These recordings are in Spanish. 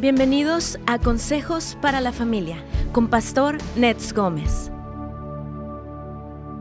Bienvenidos a Consejos para la Familia con Pastor Nets Gómez.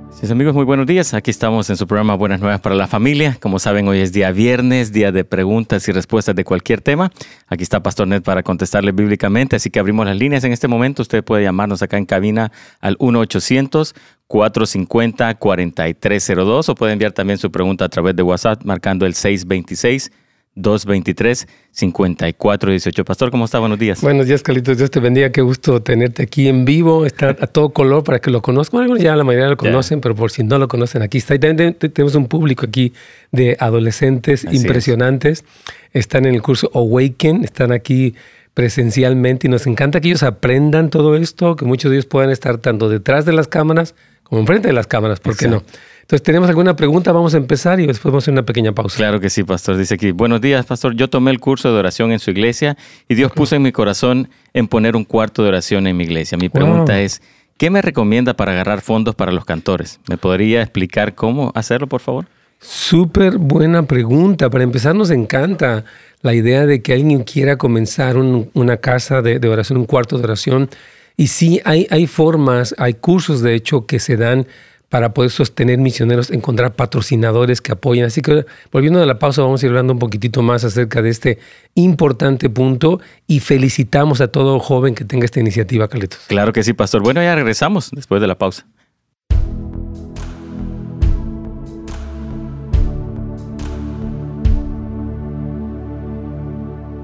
Sí, amigos, muy buenos días. Aquí estamos en su programa Buenas Nuevas para la Familia. Como saben, hoy es día viernes, día de preguntas y respuestas de cualquier tema. Aquí está Pastor Net para contestarle bíblicamente, así que abrimos las líneas en este momento. Usted puede llamarnos acá en cabina al 1-800-450-4302 o puede enviar también su pregunta a través de WhatsApp marcando el 626 223-5418. Pastor, ¿cómo está? Buenos días. Buenos días, Carlitos. Dios te bendiga. Qué gusto tenerte aquí en vivo. Está a todo color para que lo conozcan. Algunos ya la mayoría lo conocen, pero por si no lo conocen, aquí está. Y también tenemos un público aquí de adolescentes impresionantes. Están en el curso Awaken, están aquí presencialmente y nos encanta que ellos aprendan todo esto, que muchos de ellos puedan estar tanto detrás de las cámaras como enfrente de las cámaras, ¿por qué no? Entonces, ¿tenemos alguna pregunta? Vamos a empezar y después vamos a hacer una pequeña pausa. Claro que sí, pastor. Dice aquí, buenos días, pastor. Yo tomé el curso de oración en su iglesia y Dios puso en mi corazón en poner un cuarto de oración en mi iglesia. Mi pregunta es, ¿qué me recomienda para agarrar fondos para los cantores? ¿Me podría explicar cómo hacerlo, por favor? Súper buena pregunta. Para empezar, nos encanta la idea de que alguien quiera comenzar una casa de, de, oración, un cuarto de oración. Y sí, hay, hay formas, hay cursos, de hecho, que se dan para poder sostener misioneros, encontrar patrocinadores que apoyen. Así que volviendo a la pausa, vamos a ir hablando un poquitito más acerca de este importante punto y felicitamos a todo joven que tenga esta iniciativa, Carlitos. Claro que sí, Pastor. Bueno, ya regresamos después de la pausa.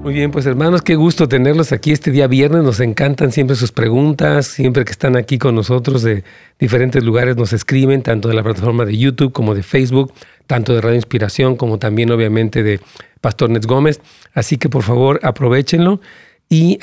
Muy bien, pues hermanos, qué gusto tenerlos aquí este día viernes. Nos encantan siempre sus preguntas, siempre que están aquí con nosotros de diferentes lugares nos escriben, tanto de la plataforma de YouTube como de Facebook, tanto de Radio Inspiración como también obviamente de Pastor Nets Gómez. Así que por favor aprovechenlo. Y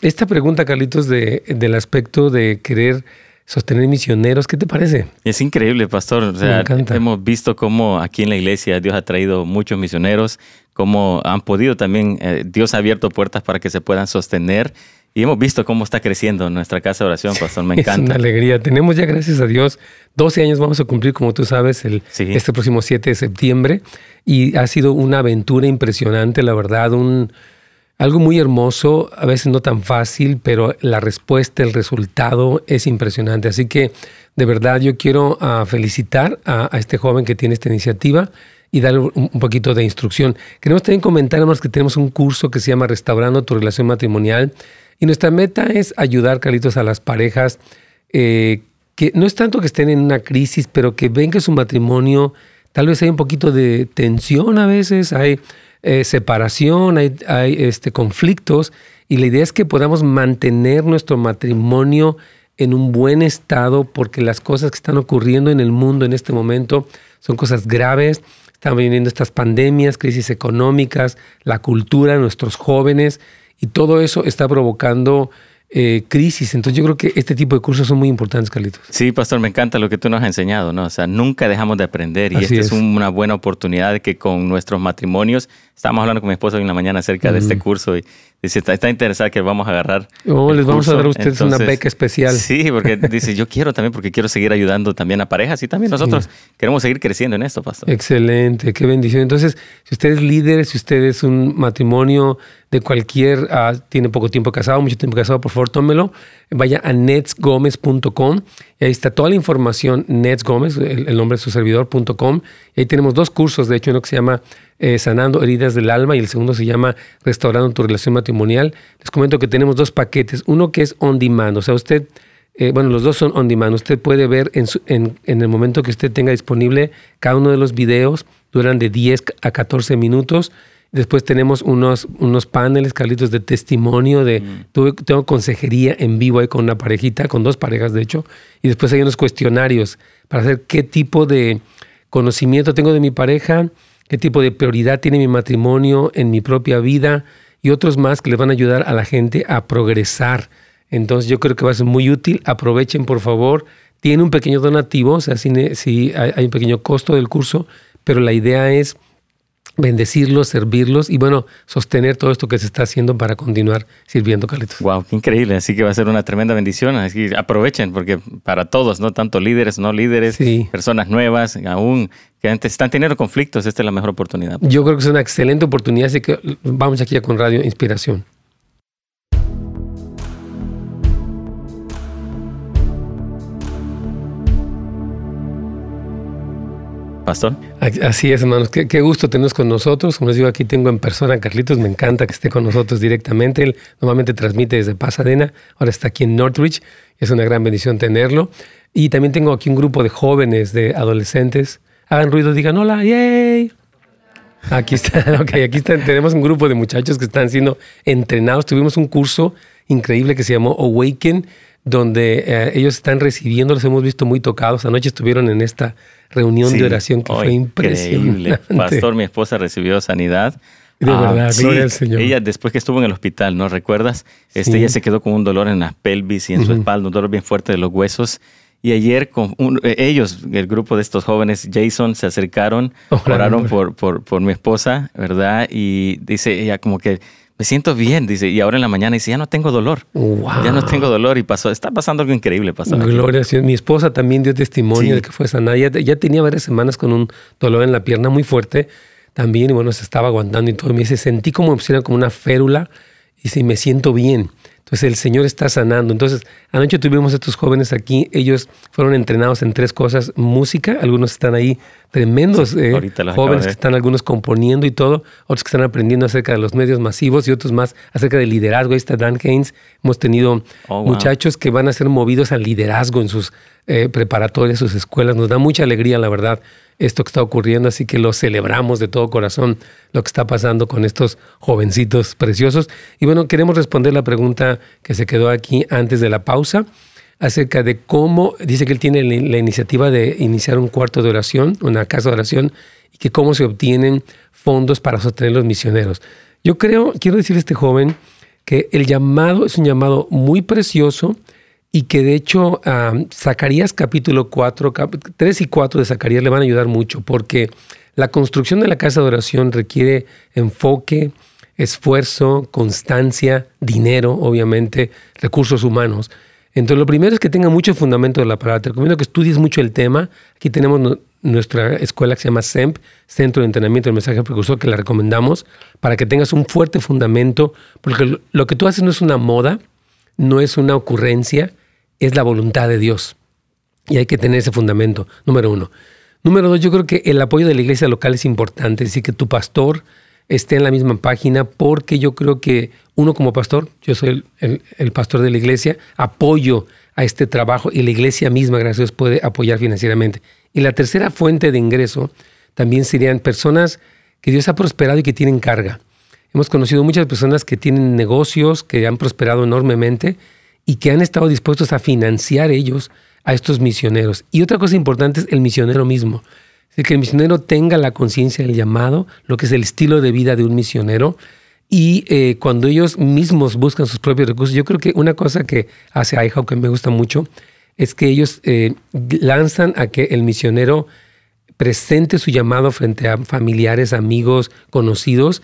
esta pregunta, Carlitos, de, del aspecto de querer sostener misioneros. ¿Qué te parece? Es increíble, pastor. O sea, hemos visto cómo aquí en la iglesia Dios ha traído muchos misioneros, cómo han podido también, eh, Dios ha abierto puertas para que se puedan sostener. Y hemos visto cómo está creciendo nuestra casa de oración, pastor. Me encanta. Es una alegría. Tenemos ya, gracias a Dios, 12 años vamos a cumplir, como tú sabes, el, este próximo 7 de septiembre. Y ha sido una aventura impresionante, la verdad, un, algo muy hermoso, a veces no tan fácil, pero la respuesta, el resultado es impresionante. Así que de verdad yo quiero ah, felicitar a, este joven que tiene esta iniciativa y darle un, poquito de instrucción. Queremos también comentar más que tenemos un curso que se llama Restaurando tu relación matrimonial y nuestra meta es ayudar, Carlitos, a las parejas eh, que no es tanto que estén en una crisis, pero que ven que su matrimonio tal vez hay un poquito de tensión a veces, hay eh, separación, hay, este, conflictos, y la idea es que podamos mantener nuestro matrimonio en un buen estado porque las cosas que están ocurriendo en el mundo en este momento son cosas graves. Están viniendo estas pandemias, crisis económicas, la cultura, nuestros jóvenes, y todo eso está provocando eh, crisis. Entonces yo creo que este tipo de cursos son muy importantes, Carlitos. Sí, pastor, me encanta lo que tú nos has enseñado, ¿no? O sea, nunca dejamos de aprender y esta es. una buena oportunidad de que con nuestros matrimonios, estábamos hablando con mi esposa hoy en la mañana acerca de este curso y dice, está, está interesada que vamos a agarrar. Oh, les vamos a dar a ustedes una beca especial. Sí, porque dice, yo quiero también, porque quiero seguir ayudando también a parejas y también nosotros queremos seguir creciendo en esto, pastor. Excelente, qué bendición. Entonces, si usted es líder, si usted es un matrimonio de cualquier, uh, tiene poco tiempo casado, mucho tiempo casado, por favor, tómelo. Vaya a netsgomez.com y ahí está toda la información, netsgomez, el, el nombre de su servidor.com. Y ahí tenemos dos cursos, de hecho, uno que se llama eh, Sanando heridas del alma y el segundo se llama Restaurando tu relación matrimonial. Les comento que tenemos dos paquetes, uno que es on demand, o sea, usted... Eh, bueno, los dos son on demand. Usted puede ver en, en, en, el momento que usted tenga disponible cada uno de los videos, duran de 10 a 14 minutos Después tenemos unos, unos paneles, Carlitos, de testimonio, de mm. tengo consejería en vivo ahí con una parejita, con dos parejas de hecho, y después hay unos cuestionarios para saber qué tipo de conocimiento tengo de mi pareja, qué tipo de prioridad tiene mi matrimonio en mi propia vida y otros más que les van a ayudar a la gente a progresar. Entonces yo creo que va a ser muy útil. Aprovechen, por favor. Tiene un pequeño donativo, o sea, si, si hay un pequeño costo del curso, pero la idea es bendecirlos, servirlos y bueno, sostener todo esto que se está haciendo para continuar sirviendo, Carlitos. Wow, qué increíble. Así que va a ser una tremenda bendición. Así que aprovechen, porque para todos, no tanto líderes, no líderes, personas nuevas, aún que antes están teniendo conflictos, esta es la mejor oportunidad. Yo creo que es una excelente oportunidad, así que vamos aquí con Radio Inspiración. Pastor. Así es, hermanos. Qué, gusto tenernos con nosotros. Como les digo, aquí tengo en persona a Carlitos. Me encanta que esté con nosotros directamente. Él normalmente transmite desde Pasadena. Ahora está aquí en Northridge. Es una gran bendición tenerlo. Y también tengo aquí un grupo de jóvenes, de adolescentes. Hagan ruido, digan hola, yay. Aquí está, ok, aquí está. Tenemos un grupo de muchachos que están siendo entrenados. Tuvimos un curso increíble que se llamó Awaken, donde eh, ellos están recibiendo, los hemos visto muy tocados. Anoche estuvieron en esta reunión de oración que fue impresionante. Pastor, mi esposa recibió sanidad. De ah, verdad, gloria al Señor. Ella después que estuvo en el hospital, ¿no recuerdas? Este, Ella se quedó con un dolor en la pelvis y en su espalda, un dolor bien fuerte de los huesos. Y ayer con eh, ellos, el grupo de estos jóvenes, Jason, se acercaron, oraron por, por, por mi esposa, ¿verdad? Y dice ella como que me siento bien, dice, y ahora en la mañana dice, ya no tengo dolor. Ya no tengo dolor y pasó, está pasando algo increíble. Pasó Gloria a Mi esposa también dio testimonio de que fue sana. Ya, ya, tenía varias semanas con un dolor en la pierna muy fuerte también y bueno, se estaba aguantando y todo. Me dice, sentí como, como una férula y dice, me siento bien. Entonces el Señor está sanando. Entonces, anoche tuvimos estos jóvenes aquí, ellos fueron entrenados en tres cosas, música, algunos están ahí tremendos eh, jóvenes que están algunos componiendo y todo, otros que están aprendiendo acerca de los medios masivos y otros más acerca del liderazgo. Ahí está Dan Haynes. Hemos tenido oh, muchachos que van a ser movidos al liderazgo en sus eh, preparatorias, sus escuelas. Nos da mucha alegría, la verdad, esto que está ocurriendo, así que lo celebramos de todo corazón, lo que está pasando con estos jovencitos preciosos. Y bueno, queremos responder la pregunta que se quedó aquí antes de la pausa acerca de cómo, dice que él tiene la iniciativa de iniciar un cuarto de oración, una casa de oración, y que cómo se obtienen fondos para sostener los misioneros. Yo creo, quiero decir a este joven, que el llamado es un llamado muy precioso, y que de hecho Zacarías capítulo 4, 3 y 4 de Zacarías le van a ayudar mucho porque la construcción de la casa de oración requiere enfoque, esfuerzo, constancia, dinero, obviamente, recursos humanos. Entonces, lo primero es que tenga mucho fundamento de la palabra. Te recomiendo que estudies mucho el tema. Aquí tenemos nuestra escuela que se llama SEMP, Centro de Entrenamiento del Mensaje Precursor, que la recomendamos para que tengas un fuerte fundamento, porque lo que tú haces no es una moda, no es una ocurrencia, es la voluntad de Dios. Y hay que tener ese fundamento, número uno. Número dos, yo creo que el apoyo de la iglesia local es importante, es decir, que tu pastor esté en la misma página, porque yo creo que uno como pastor, yo soy el, pastor de la iglesia, apoyo a este trabajo y la iglesia misma, gracias a Dios, puede apoyar financieramente. Y la tercera fuente de ingreso también serían personas que Dios ha prosperado y que tienen carga. Hemos conocido muchas personas que tienen negocios, que han prosperado enormemente y que han estado dispuestos a financiar ellos a estos misioneros. Y otra cosa importante es el misionero mismo. Es que el misionero tenga la conciencia del llamado, lo que es el estilo de vida de un misionero. Y eh, cuando ellos mismos buscan sus propios recursos, yo creo que una cosa que hace IHO que me gusta mucho es que ellos eh, lanzan a que el misionero presente su llamado frente a familiares, amigos, conocidos,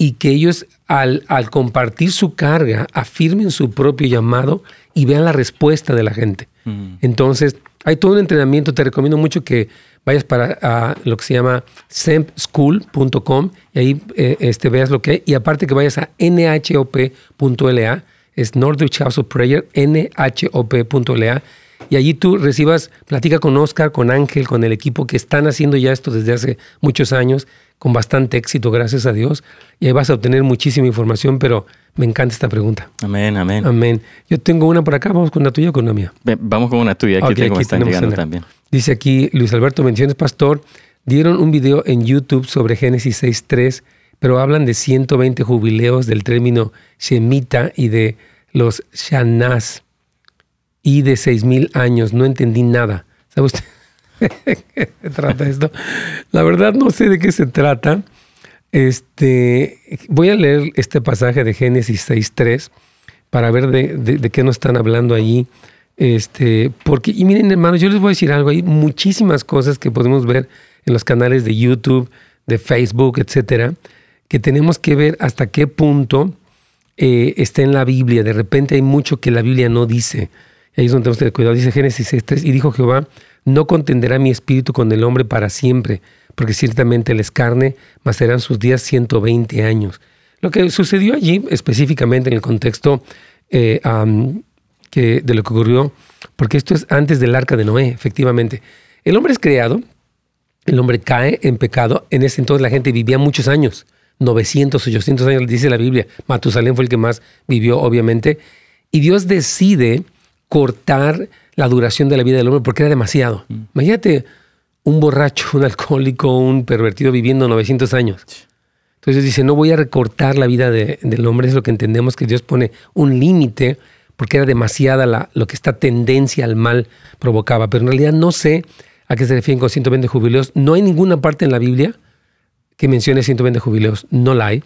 y que ellos al, al, compartir su carga afirmen su propio llamado y vean la respuesta de la gente. Mm. Entonces, hay todo un entrenamiento, te recomiendo mucho que vayas para lo que se llama sempschool.com y ahí eh, este, veas lo que hay. Y aparte que vayas a nhop.la, es Northwich House of Prayer, nhop.la, y allí tú recibas, platica con Oscar, con Ángel, con el equipo que están haciendo ya esto desde hace muchos años con bastante éxito, gracias a Dios. Y ahí vas a obtener muchísima información, pero me encanta esta pregunta. Amén, amén. Amén. Yo tengo una por acá, vamos con la tuya o con la mía. Vamos con una tuya, aquí tengo, están llegando también. Dice aquí Luis Alberto Menciones Pastor, dieron un video en YouTube sobre Génesis 6.3, pero hablan de 120 jubileos del término Shemita y de los Shanás y de 6.000 años. No entendí nada. ¿Sabe usted? se trata esto? La verdad no sé de qué se trata. Este, voy a leer este pasaje de Génesis 6.3 para ver de, qué nos están hablando allí. Este, porque, y miren hermanos, yo les voy a decir algo, hay muchísimas cosas que podemos ver en los canales de YouTube, de Facebook, etcétera, que tenemos que ver hasta qué punto eh, está en la Biblia. De repente hay mucho que la Biblia no dice. Ahí es donde tenemos que tener cuidado. Dice Génesis 6.3, y dijo Jehová, no contenderá mi espíritu con el hombre para siempre, porque ciertamente él es carne, mas serán sus días 120 años. Lo que sucedió allí, específicamente en el contexto eh, que, de lo que ocurrió, porque esto es antes del arca de Noé, efectivamente. El hombre es creado el hombre cae en pecado. En ese entonces la gente vivía muchos años, 900, 800 años, dice la Biblia. Matusalén fue el que más vivió, obviamente. Y Dios decide cortar la duración de la vida del hombre porque era demasiado. Mm. Imagínate un borracho, un alcohólico, un pervertido viviendo 900 años. Entonces dice, no voy a recortar la vida del hombre, es lo que entendemos que Dios pone un límite porque era demasiada la, lo que esta tendencia al mal provocaba. Pero en realidad no sé a qué se refieren con 120 jubileos. No hay ninguna parte en la Biblia que mencione 120 jubileos, no la hay.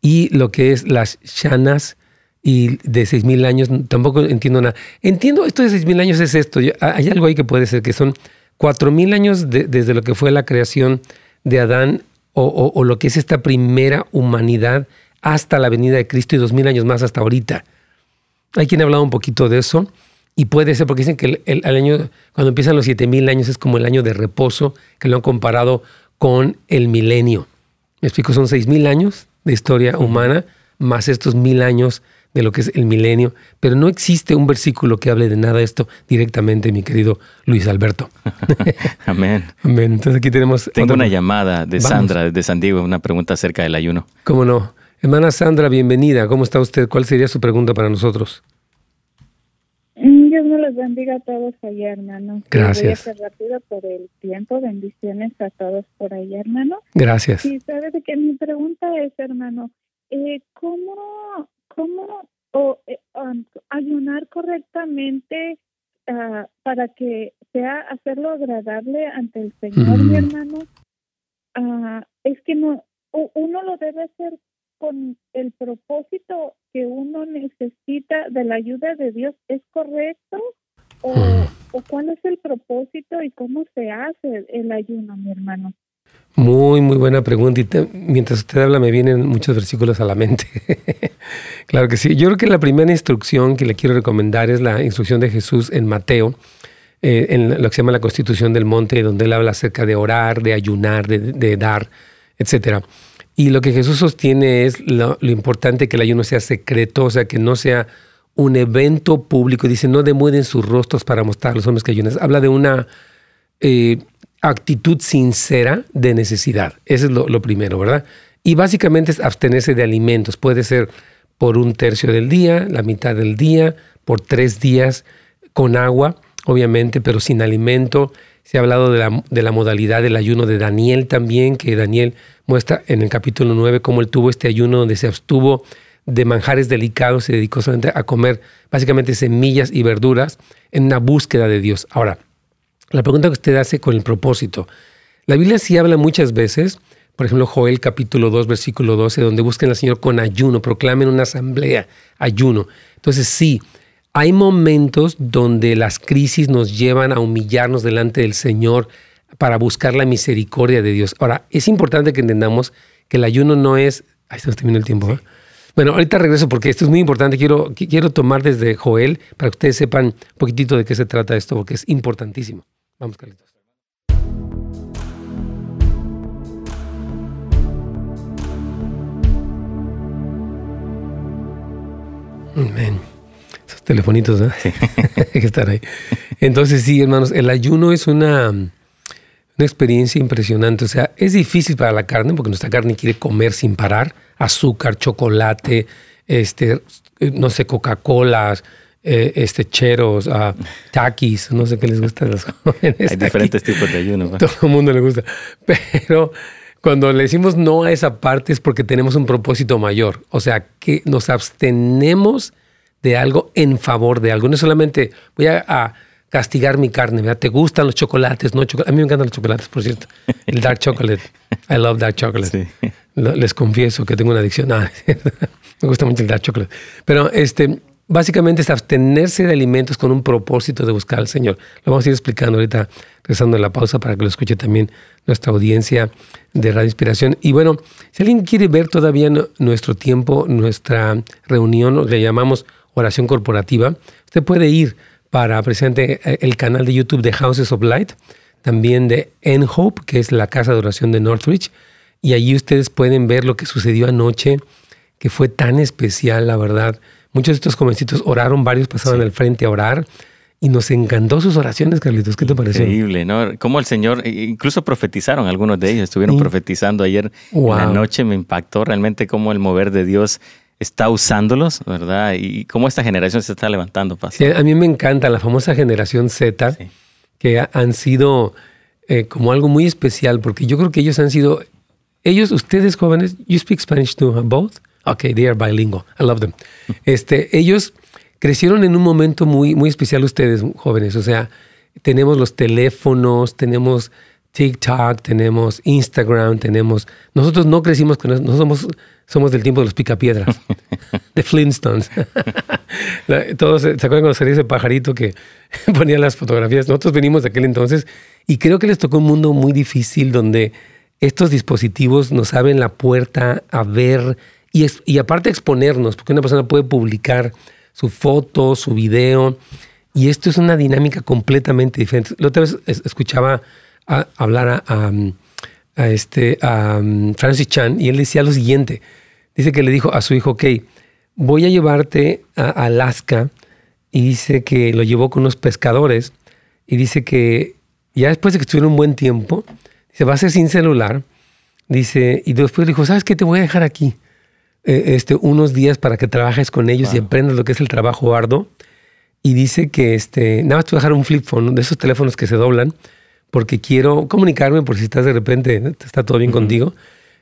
Y lo que es las shanas y de 6.000 años, tampoco entiendo nada. Entiendo, esto de 6.000 años es esto. hay algo ahí que puede ser, que son 4.000 años desde lo que fue la creación de Adán o, o, lo que es esta primera humanidad hasta la venida de Cristo y 2.000 años más hasta ahorita. Hay quien ha hablado un poquito de eso y puede ser porque dicen que el, año, cuando empiezan los 7000 años es como el año de reposo, que lo han comparado con el milenio. Me explico, son 6000 años de historia humana más estos mil años de lo que es el milenio, pero no existe un versículo que hable de nada de esto directamente, mi querido Luis Alberto. Amén. Amén. Entonces aquí tenemos... Tengo una llamada de Sandra de San Diego, una pregunta acerca del ayuno. ¿Cómo no? Hermana Sandra, bienvenida. ¿Cómo está usted? ¿Cuál sería su pregunta para nosotros? Mm, Dios me los bendiga a todos allá, hermano. Gracias. Voy a rápido por el tiempo. Bendiciones a todos por allá, hermano. Gracias. Sí, sabes que mi pregunta es, hermano, eh, ¿cómo, cómo eh, um, ayunar correctamente uh, para que sea hacerlo agradable ante el Señor, mi hermano? Uh, es que no, uno lo debe hacer con el propósito que uno necesita de la ayuda de Dios es correcto? ¿O, o cuál es el propósito y cómo se hace el ayuno, mi hermano? Muy, muy buena pregunta. Y mientras usted habla, me vienen muchos versículos a la mente. claro que sí. Yo creo que la primera instrucción que le quiero recomendar es la instrucción de Jesús en Mateo, eh, en lo que se llama la Constitución del Monte, donde él habla acerca de orar, de ayunar, de, dar, etcétera. Y lo que Jesús sostiene es lo, importante que el ayuno sea secreto, o sea, que no sea un evento público. Dice, no demuden sus rostros para mostrar a los hombres que ayunan. Habla de una eh, actitud sincera de necesidad. Eso es lo, primero, ¿verdad? Y básicamente es abstenerse de alimentos. Puede ser por un tercio del día, la mitad del día, por tres días, con agua, obviamente, pero sin alimento. Se ha hablado de la, de la modalidad del ayuno de Daniel también, que Daniel muestra en el capítulo 9 cómo él tuvo este ayuno donde se abstuvo de manjares delicados, se dedicó solamente a comer básicamente semillas y verduras en una búsqueda de Dios. Ahora, la pregunta que usted hace con el propósito. La Biblia sí habla muchas veces, por ejemplo, Joel capítulo 2, versículo 12, donde busquen al Señor con ayuno, proclamen una asamblea, ayuno. Entonces sí, hay momentos donde las crisis nos llevan a humillarnos delante del Señor para buscar la misericordia de Dios. Ahora, es importante que entendamos que el ayuno no es... Ahí se nos el tiempo. ¿eh? Bueno, ahorita regreso porque esto es muy importante. Quiero, quiero tomar desde Joel para que ustedes sepan un poquitito de qué se trata esto, porque es importantísimo. Vamos, Carlitos. Amén. Esos telefonitos, ¿no? Hay que estar ahí. Entonces, sí, hermanos, el ayuno es una una experiencia impresionante. O sea, es difícil para la carne porque nuestra carne quiere comer sin parar. Azúcar, chocolate, este, no sé, Coca-Cola, eh, este, cheros, uh, taquis, no sé qué les gusta a los jóvenes. Hay diferentes tipos de ayuno. Todo el mundo le gusta. Pero cuando le decimos no a esa parte es porque tenemos un propósito mayor. O sea, que nos abstenemos de algo en favor de algo. No solamente voy a castigar mi carne, ¿verdad? ¿Te gustan los chocolates? No, a mí me encantan los chocolates, por cierto. El dark chocolate. I love dark chocolate. Les confieso que tengo una adicción. me gusta mucho el dark chocolate. Pero este, básicamente es abstenerse de alimentos con un propósito de buscar al Señor. Lo vamos a ir explicando ahorita, regresando la pausa para que lo escuche también nuestra audiencia de Radio Inspiración. Y bueno, si alguien quiere ver todavía nuestro tiempo, nuestra reunión, lo que llamamos oración corporativa, usted puede ir para precisamente eh, el canal de YouTube de Houses of Light, también de En Hope, que es la casa de oración de Northridge. Y allí ustedes pueden ver lo que sucedió anoche, que fue tan especial, la verdad. Muchos de estos jovencitos oraron, varios pasaban al frente a orar. y nos encantó sus oraciones, Carlitos. ¿Qué te pareció? Increíble, ¿no? Como el Señor, incluso profetizaron algunos de ellos, estuvieron profetizando ayer en la noche, me impactó realmente cómo el mover de Dios está usándolos, ¿verdad? Y cómo esta generación se está levantando, Pastor. a mí me encanta la famosa generación Z, que han sido eh, como algo muy especial, porque yo creo que ellos han sido, ellos, ustedes jóvenes, you speak Spanish too, both? Okay, they are bilingual. I love them. Este, ellos crecieron en un momento muy, muy especial ustedes, jóvenes. O sea, tenemos los teléfonos, tenemos TikTok, tenemos Instagram, tenemos... Nosotros no crecimos con no somos, somos del tiempo de los picapiedras, de Flintstones. Todos se acuerdan cuando salía ese pajarito que ponía las fotografías. Nosotros venimos de aquel entonces y creo que les tocó un mundo muy difícil donde estos dispositivos nos abren la puerta a ver y, y aparte exponernos, porque una persona puede publicar su foto, su video, y esto es una dinámica completamente diferente. La otra vez escuchaba hablar a, este, a Francis Chan y él decía lo siguiente, dice que le dijo a su hijo, ok, voy a llevarte a Alaska, y dice que lo llevó con unos pescadores, y dice que ya después de que estuvieron un buen tiempo, se va a ser sin celular, dice, y después dijo, ¿sabes qué? Te voy a dejar aquí eh, este, unos días para que trabajes con ellos y aprendas lo que es el trabajo arduo. Y dice que este, nada más te voy a dejar un flip phone, de esos teléfonos que se doblan, porque quiero comunicarme por si estás de repente, está todo bien contigo.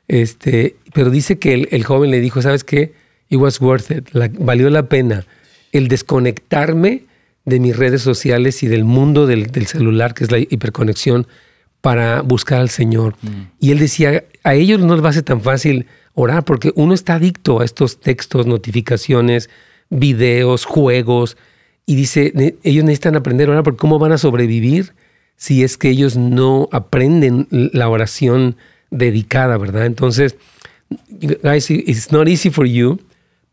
Este, pero dice que el, joven le dijo, ¿sabes qué? It was worth it, valió la pena el desconectarme de mis redes sociales y del mundo del, celular, que es la hiperconexión, para buscar al Señor. Mm. Y él decía, a ellos no les va a ser tan fácil orar, porque uno está adicto a estos textos, notificaciones, videos, juegos, y dice, ellos necesitan aprender a orar, porque ¿cómo van a sobrevivir si es que ellos no aprenden la oración dedicada, verdad? Entonces, guys, it's not easy for you,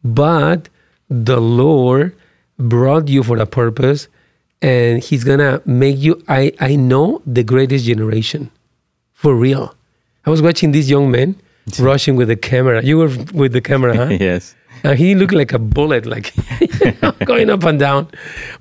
but the Lord brought you for a purpose, and He's gonna make you, I, I know, the greatest generation, for real. I was watching this young man, rushing with the camera. You were with the camera, huh? yes. And he looked like a bullet, like going up and down.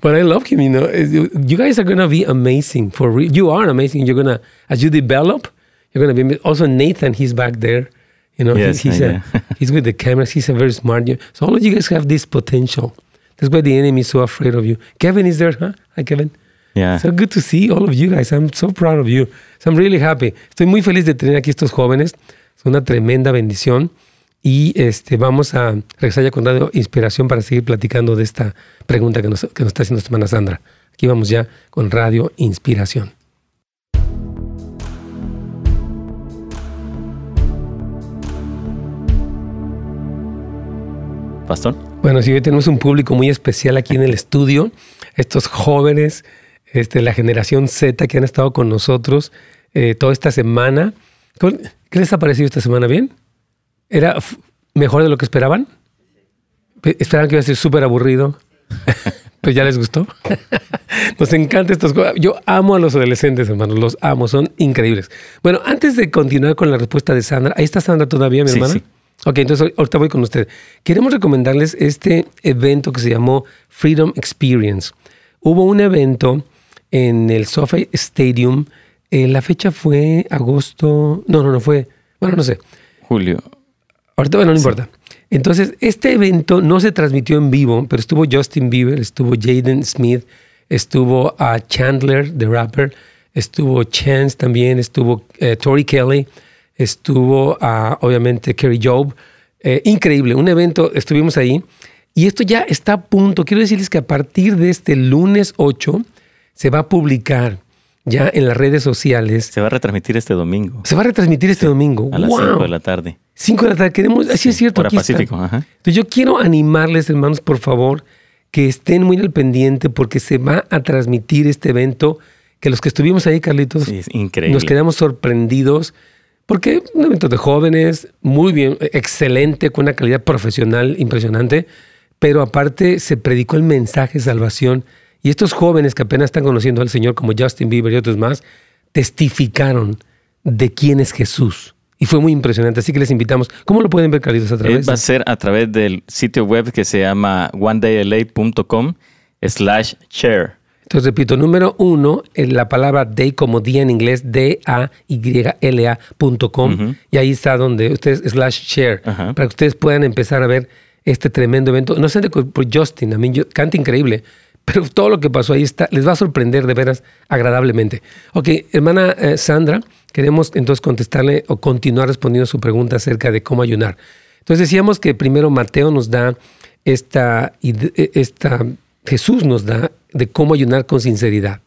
But I love him. You know, you guys are gonna be amazing for real. You are amazing. You're gonna as you develop, you're gonna be also Nathan. He's back there. You know, yes, he's, he's, a, he's with the cameras. He's a very smart. So all of you guys have this potential. That's why the enemy is so afraid of you. Kevin is there, huh? Hi, Kevin. Yeah. So good to see all of you guys. I'm so proud of you. So I'm really happy. Estoy muy feliz de tener aquí estos jóvenes. Es una tremenda bendición. Y este, vamos a regresar ya con Radio Inspiración para seguir platicando de esta pregunta que nos, que nos está haciendo esta hermana Sandra. Aquí vamos ya con Radio Inspiración. Pastor. Bueno, sí, hoy tenemos un público muy especial aquí en el estudio. Estos jóvenes, este, la generación Z que han estado con nosotros eh, toda esta semana. ¿Qué les ha parecido esta semana? ¿Bien? ¿Era mejor de lo que esperaban? ¿Esperaban que iba a ser súper aburrido? ¿Pues ya les gustó? Nos encanta estas cosas. Yo amo a los adolescentes, hermanos. Los amo, son increíbles. Bueno, antes de continuar con la respuesta de Sandra, ¿ahí está Sandra todavía, mi hermana? Sí. Ok, entonces ahorita voy con usted. Queremos recomendarles este evento que se llamó Freedom Experience. Hubo un evento en el SoFi Stadium eh, la fecha fue agosto. No, no, no fue. Bueno, no sé. Julio. Ahorita, bueno, no importa. Entonces, este evento no se transmitió en vivo, pero estuvo Justin Bieber, estuvo Jaden Smith, estuvo a Chandler, the rapper, estuvo Chance también, estuvo eh, Tori Kelly, estuvo obviamente Kerry Job. Eh, increíble, un evento, estuvimos ahí. Y esto ya está a punto. Quiero decirles que a partir de este lunes 8 se va a publicar ya en las redes sociales. Se va a retransmitir este domingo. Se va a retransmitir este domingo. A las 5 de la tarde. 5 de la tarde. Queremos, así es cierto. Hora Pacífico. Entonces yo quiero animarles, hermanos, por favor, que estén muy al pendiente porque se va a transmitir este evento. Que los que estuvimos ahí, Carlitos, sí, es increíble. nos quedamos sorprendidos. Porque un evento de jóvenes, muy bien, excelente, con una calidad profesional impresionante, pero aparte se predicó el mensaje de salvación y estos jóvenes que apenas están conociendo al Señor, como Justin Bieber y otros más, testificaron de quién es Jesús. Y fue muy impresionante. Así que les invitamos. ¿Cómo lo pueden ver, Carlitos, a través? Va a ser a través del sitio web que se llama onedayla.com slash share. Entonces repito, número uno, en la palabra day como día en inglés, D-A-Y-L-A.com. Ujú. Y ahí está donde ustedes, slash share, para que ustedes puedan empezar a ver este tremendo evento. No sé de por Justin, a mí yo- canta increíble, pero todo lo que pasó ahí está, les va a sorprender de veras agradablemente. Ok, hermana eh, Sandra, queremos entonces contestarle o continuar respondiendo su pregunta acerca de cómo ayunar. Entonces decíamos que primero Mateo nos da esta, eh, esta Jesús nos da de cómo ayunar con sinceridad.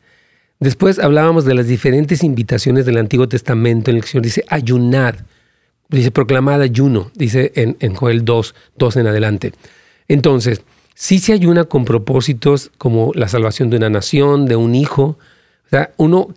Después hablábamos de las diferentes invitaciones del Antiguo Testamento en el que el Señor dice ayunad, dice proclamad ayuno, dice en, en Joel 2, 2 en adelante. Entonces, sí se ayuna con propósitos como la salvación de una nación, de un hijo. Uno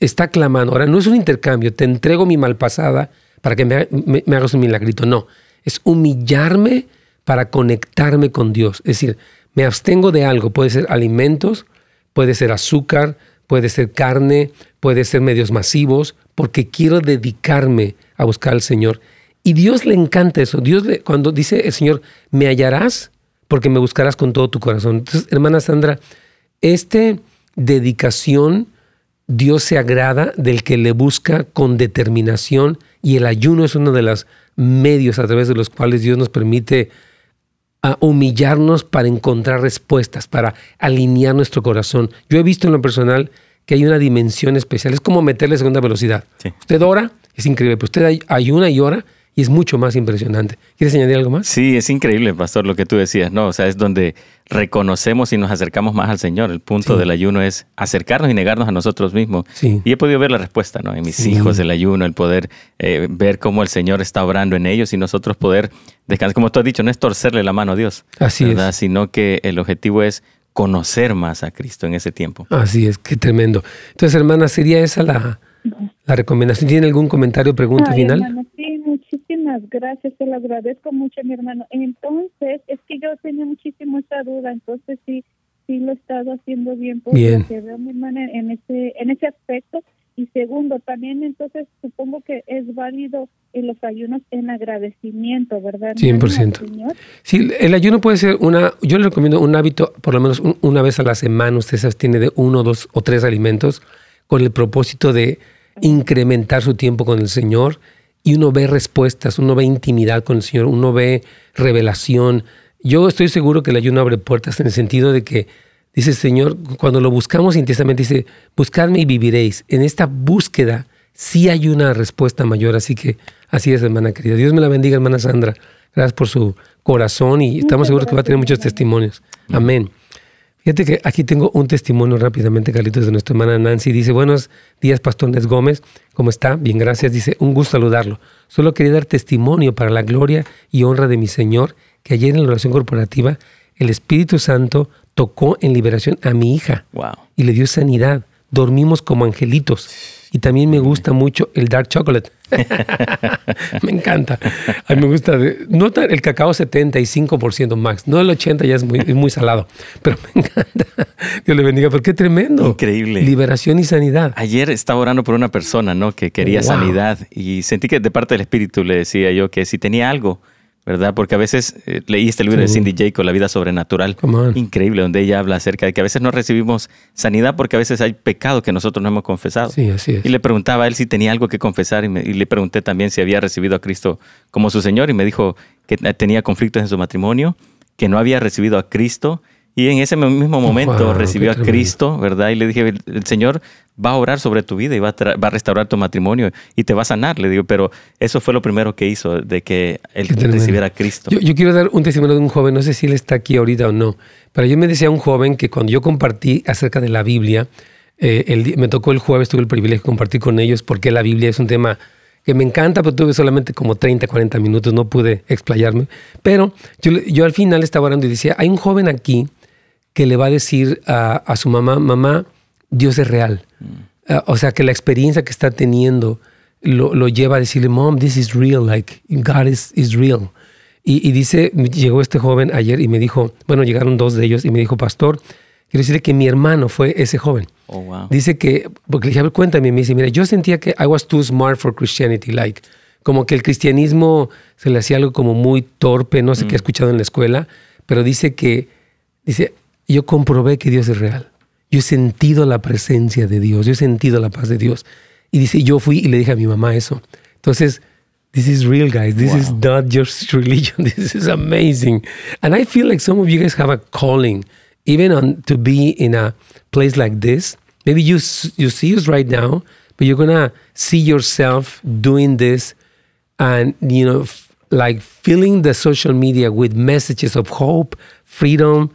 está clamando. Ahora, no es un intercambio, te entrego mi malpasada para que me, ha- me- me hagas un milagrito. No, es humillarme para conectarme con Dios. Es decir, me abstengo de algo. Puede ser alimentos, puede ser azúcar, puede ser carne, puede ser medios masivos, porque quiero dedicarme a buscar al Señor. Y Dios le encanta eso. Dios cuando dice el Señor, me hallarás porque me buscarás con todo tu corazón. Entonces, hermana Sandra, este dedicación, Dios se agrada del que le busca con determinación y el ayuno es uno de los medios a través de los cuales Dios nos permite a humillarnos para encontrar respuestas, para alinear nuestro corazón. Yo he visto en lo personal que hay una dimensión especial, es como meterle segunda velocidad. Sí. Usted ora, es increíble, pero usted ay- ayuna y ora y es mucho más impresionante. ¿Quieres añadir algo más? Sí, es increíble, pastor, lo que tú decías, ¿no? O sea, es donde reconocemos y nos acercamos más al Señor. El punto Sí. del ayuno es acercarnos y negarnos a nosotros mismos. Sí. Y he podido ver la respuesta, ¿no? En mis Sí. hijos, el ayuno, el poder eh, ver cómo el Señor está obrando en ellos y nosotros poder descansar. Como tú has dicho, no es torcerle la mano a Dios, Así ¿verdad? es. Sino que el objetivo es conocer más a Cristo en ese tiempo. Así es, qué tremendo. Entonces, hermana, ¿sería esa la, la recomendación? ¿Tiene algún comentario, pregunta Ay, final? Muchísimas gracias, te lo agradezco mucho, mi hermano. Entonces, es que yo tenía muchísimo esa duda, entonces sí, sí lo he estado haciendo bien, por Bien. lo que veo, mi hermana, en ese, en ese aspecto. Y segundo, también entonces supongo que es válido en los ayunos en agradecimiento, ¿verdad? hermano, 100%. al Señor? Sí, el ayuno puede ser una, yo le recomiendo un hábito, por lo menos un- una vez a la semana, usted se abstiene de uno, dos o tres alimentos con el propósito de incrementar su tiempo con el Señor y uno ve respuestas, uno ve intimidad con el Señor, uno ve revelación. Yo estoy seguro que el ayuno abre puertas en el sentido de que dice el Señor, cuando lo buscamos intensamente, dice, buscadme y viviréis. En esta búsqueda sí hay una respuesta mayor, así que así es, hermana querida. Dios me la bendiga, hermana Sandra. Gracias por su corazón y estamos seguros que va a tener muchos testimonios. Amén. Fíjate que aquí tengo un testimonio rápidamente, Carlitos, de nuestra hermana Nancy. Dice, buenos días, Pastor Nes Gómez. ¿Cómo está? Bien, gracias. Dice, un gusto saludarlo. Solo quería dar testimonio para la gloria y honra de mi Señor, que ayer en la oración corporativa el Espíritu Santo tocó en liberación a mi hija Wow. y le dio sanidad. Dormimos como angelitos. Y también me gusta mucho el dark chocolate. me encanta. A mí me gusta, de- no el cacao 75% max, no el 80 ya es muy, es muy salado, pero me encanta. Dios le bendiga, porque qué tremendo. Increíble. Liberación y sanidad. Ayer estaba orando por una persona, ¿no? Que quería Wow. sanidad y sentí que de parte del Espíritu le decía yo que si tenía algo, ¿verdad? Porque a veces eh, leí este libro de. Cindy Jacob, La vida sobrenatural, increíble, donde ella habla acerca de que a veces no recibimos sanidad porque a veces hay pecado que nosotros no hemos confesado. Sí, así es. Y le preguntaba a él si tenía algo que confesar y, me- y le pregunté también si había recibido a Cristo como su Señor y me dijo que tenía conflictos en su matrimonio, que no había recibido a Cristo y en ese mismo momento Wow, recibió a. Cristo, ¿verdad? Y le dije, el, el Señor va a orar sobre tu vida y va a, va a restaurar tu matrimonio y te va a sanar, le digo, pero eso fue lo primero que hizo, de que él recibiera a Cristo. Yo, yo quiero dar un testimonio de un joven, no sé si él está aquí ahorita o no, pero yo me decía un joven que cuando yo compartí acerca de la Biblia, eh, el me tocó el jueves, tuve el privilegio de compartir con ellos porque la Biblia es un tema que me encanta, pero tuve solamente como 30, 40 minutos, no pude explayarme. Pero yo, yo al final estaba orando y decía, hay un joven aquí que le va a decir a, a su mamá, mamá, Dios es real. Ah, o sea, que la experiencia que está teniendo lo, lo lleva a decirle, mom, this is real, like God is, is real. Y, y dice, llegó este joven ayer y me dijo, bueno, llegaron dos de ellos y me dijo, pastor, quiero decirle que mi hermano fue ese joven. Oh, wow. Dice que, porque le dije, a ver, cuéntame, me dice, mira, yo sentía que I was too smart for Christianity, like, como que el cristianismo se le hacía algo como muy torpe, no sé qué ha escuchado en la escuela, pero dice que, dice, yo comprobé que Dios es real. yo he sentido la presencia de Dios, yo he sentido la paz de Dios. Y dice, yo fui y le dije a mi mamá eso. Entonces, this is real, guys. This is not just religion. This is amazing. And I feel like some of you guys have a calling, even on to be in a place like this. Maybe you you see us right now, but you're gonna see yourself doing this, and you know, like filling the social media with messages of hope, freedom,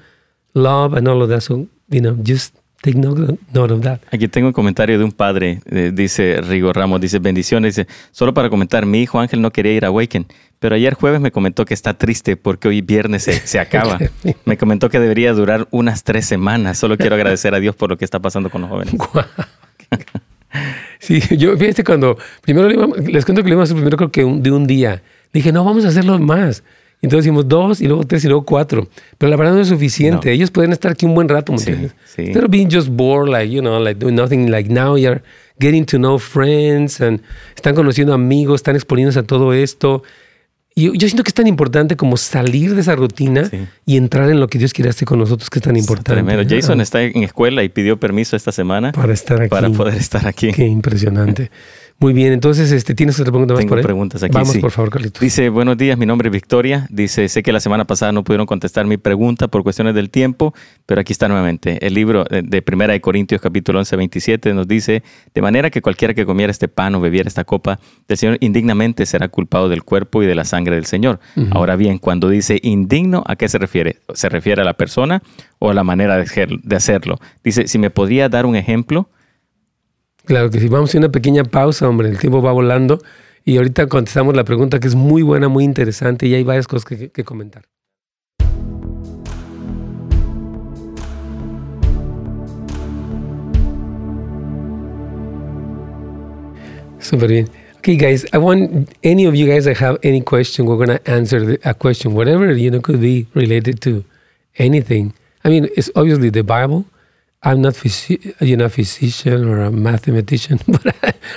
love, and all of that. So you know, just take note, note of that. Aquí tengo un comentario de un padre, eh, dice Rigo Ramos, dice bendiciones, dice, solo para comentar, mi hijo Ángel no quería ir a Waken, pero ayer jueves me comentó que está triste porque hoy viernes se, se acaba. me comentó que debería durar unas tres semanas. Solo quiero agradecer a Dios por lo que está pasando con los jóvenes. Sí, yo, fíjate, cuando primero les cuento que le íbamos a hacer primero creo que un- de un día. Dije, no, vamos a hacerlo más. Entonces hicimos dos y luego tres y luego cuatro. Pero la verdad no es suficiente. No. Ellos pueden estar aquí un buen rato, ¿me Sí, entiendes? sí. Instead of being just bored, like, you know, like doing nothing, like now you're getting to know friends and están conociendo amigos, están exponiéndose a todo esto. Y yo, yo siento que es tan importante como salir de esa rutina Sí. y entrar en lo que Dios quiere hacer con nosotros, que es tan importante. Tremendo. Jason está en escuela y pidió permiso esta semana para estar aquí. para poder estar aquí. Qué impresionante. Muy bien, entonces, este, ¿tienes otra pregunta más Tengo por ahí? preguntas aquí, Vamos, sí. por favor, Carlitos. Dice, buenos días, mi nombre es Victoria. Dice, sé que la semana pasada no pudieron contestar mi pregunta por cuestiones del tiempo, pero aquí está nuevamente. El libro de, de Primera de Corintios capítulo 11, 27 nos dice, de manera que cualquiera que comiera este pan o bebiera esta copa del Señor indignamente será culpado del cuerpo y de la sangre del Señor. Ahora bien, cuando dice indigno, ¿a qué se refiere? ¿Se refiere a la persona o a la manera de hacerlo? Dice, si me podría dar un ejemplo. Claro que sí. Vamos a una pequeña pausa, hombre. El tiempo va volando. Y ahorita contestamos la pregunta que es muy buena, muy interesante y hay varias cosas que, que comentar. Super bien. Okay, guys, I want any of you guys that have any question, we're going to answer a question, whatever, you know, could be related to anything. I mean, it's obviously the Bible. I'm not, you know, a physician or a mathematician, but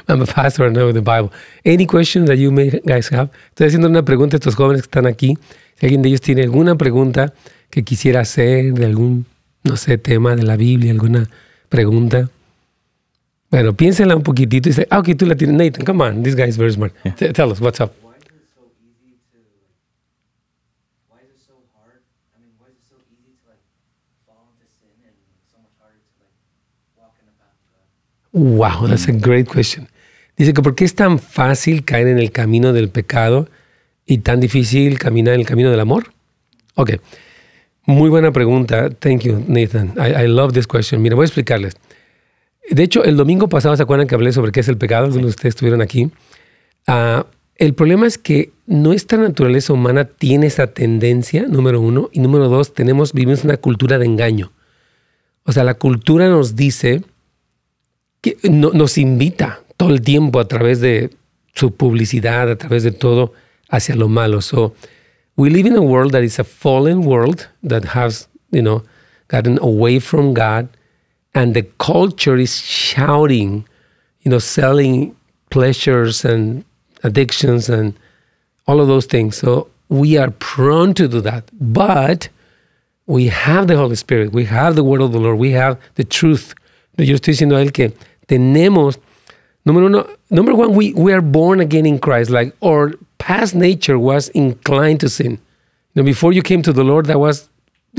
I'm a pastor. I know the Bible. Any question that you may guys have? Estoy haciendo una pregunta a estos jóvenes que están aquí. Si alguien de ellos tiene alguna pregunta que quisiera hacer de algún, no sé, tema de la Biblia, alguna pregunta. Bueno, piénsela un poquitito y dice, ah, ok, tú la tienes. Nathan, come on, this guy is very smart. T- Tell us, what's up? why is it so easy to like why is it so hard i mean why is it so easy to like fall into sin and so much harder to like walk in the path of god Wow, that's a great question. Dice que ¿por qué es tan fácil caer en el camino del pecado y tan difícil caminar en el camino del amor? Ok, muy buena pregunta. Thank you, Nathan. I, I love this question. Mira, voy a explicarles. De hecho, el domingo pasado, ¿se acuerdan que hablé sobre qué es el pecado? Algunos de ustedes estuvieron aquí. Ah, el problema es que nuestra naturaleza humana tiene esa tendencia, número uno, y número dos, tenemos, vivimos una cultura de engaño. O sea, la cultura nos dice que no- nos invita todo el tiempo a través de su publicidad, a través de todo, hacia lo malo. So, we live in a world that is a fallen world that has, you know, gotten away from God, and the culture is shouting, you know, selling pleasures and addictions and all of those things. So we are prone to do that. But we have the Holy Spirit, we have the word of the Lord, we have the truth. Yo estoy diciendo a él que tenemos, número uno, number one, we, we are born again in Christ. Like our past nature was inclined to sin. Know, before you came to the Lord, that was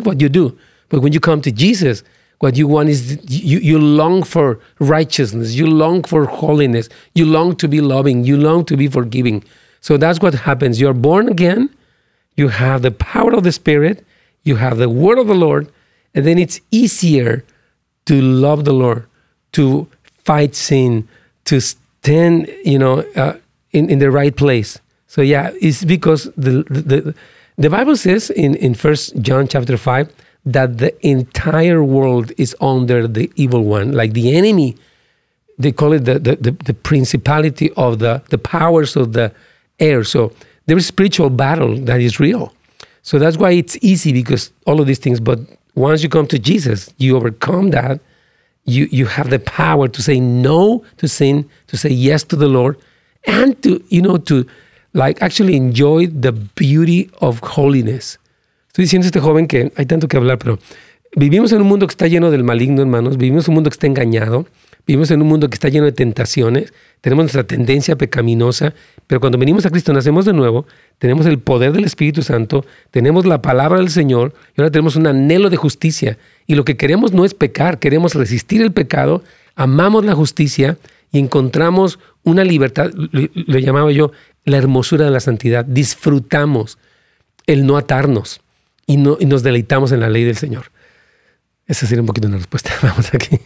what you do. But when you come to Jesus, what you want is you, you long for righteousness, you long for holiness, you long to be loving, you long to be forgiving. So that's what happens. You're born again, you have the power of the Spirit, you have the word of the Lord, and then it's easier to love the Lord, to fight sin, to stand, you know, uh, in, in the right place. So yeah, it's because the the, the Bible says in in First John chapter five that the entire world is under the evil one, like the enemy. They call it the the, the, the principality of the the powers of the air. So there is spiritual battle that is real. So that's why it's easy because all of these things. But once you come to Jesus, you overcome that. You you have the power to say no to sin, to say yes to the Lord, and to you know to like actually enjoy the beauty of holiness. Estoy diciendo a este joven que hay tanto que hablar, pero Vivimos en un mundo que está lleno del maligno, hermanos. Vivimos en un mundo que está engañado. Vivimos en un mundo que está lleno de tentaciones. Tenemos nuestra tendencia pecaminosa. Pero cuando venimos a Cristo, nacemos de nuevo. Tenemos el poder del Espíritu Santo. Tenemos la palabra del Señor. Y ahora tenemos un anhelo de justicia. Y lo que queremos no es pecar. Queremos resistir el pecado. Amamos la justicia. Y encontramos una libertad. Lo, llamaba yo la hermosura de la santidad. Disfrutamos el no atarnos. Y, no, y nos deleitamos en la ley del Señor. Esa sería un poquito una respuesta. Vamos aquí.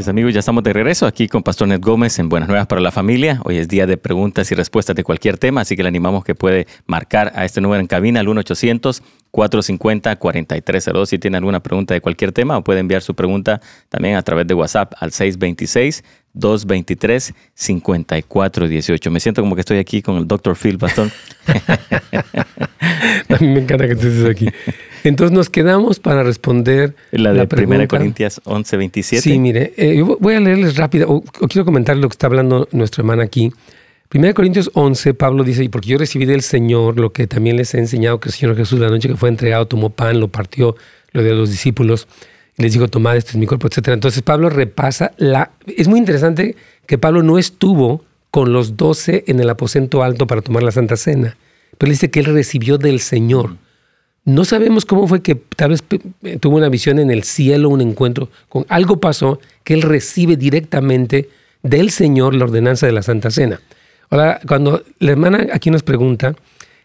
Pues amigos, ya estamos de regreso aquí con Pastor Ned Gómez en Buenas Nuevas para la Familia. Hoy es día de preguntas y respuestas de cualquier tema, así que le animamos que puede marcar a este número en cabina al 1-800-450-4302 si tiene alguna pregunta de cualquier tema o puede enviar su pregunta también a través de WhatsApp al 626 223 5418. Me siento como que estoy aquí con el Dr. Phil, pastor. A mí me encanta que estés aquí. Entonces nos quedamos para responder La de la 1 pregunta. Corintias 11, 27. Sí, mire, eh, yo voy a leerles rápido, o, o quiero comentar lo que está hablando nuestra hermana aquí. 1 Corintios 11, Pablo dice, y porque yo recibí del Señor lo que también les he enseñado, que el Señor Jesús la noche que fue entregado tomó pan, lo partió, lo dio a los discípulos, les dijo, tomad, este es mi cuerpo, etc. Entonces Pablo repasa la... Es muy interesante que Pablo no estuvo con los doce en el aposento alto para tomar la Santa Cena, pero dice que él recibió del Señor. No sabemos cómo fue que tal vez eh, tuvo una visión en el cielo, un encuentro con algo pasó que él recibe directamente del Señor la ordenanza de la Santa Cena. Ahora, cuando la hermana aquí nos pregunta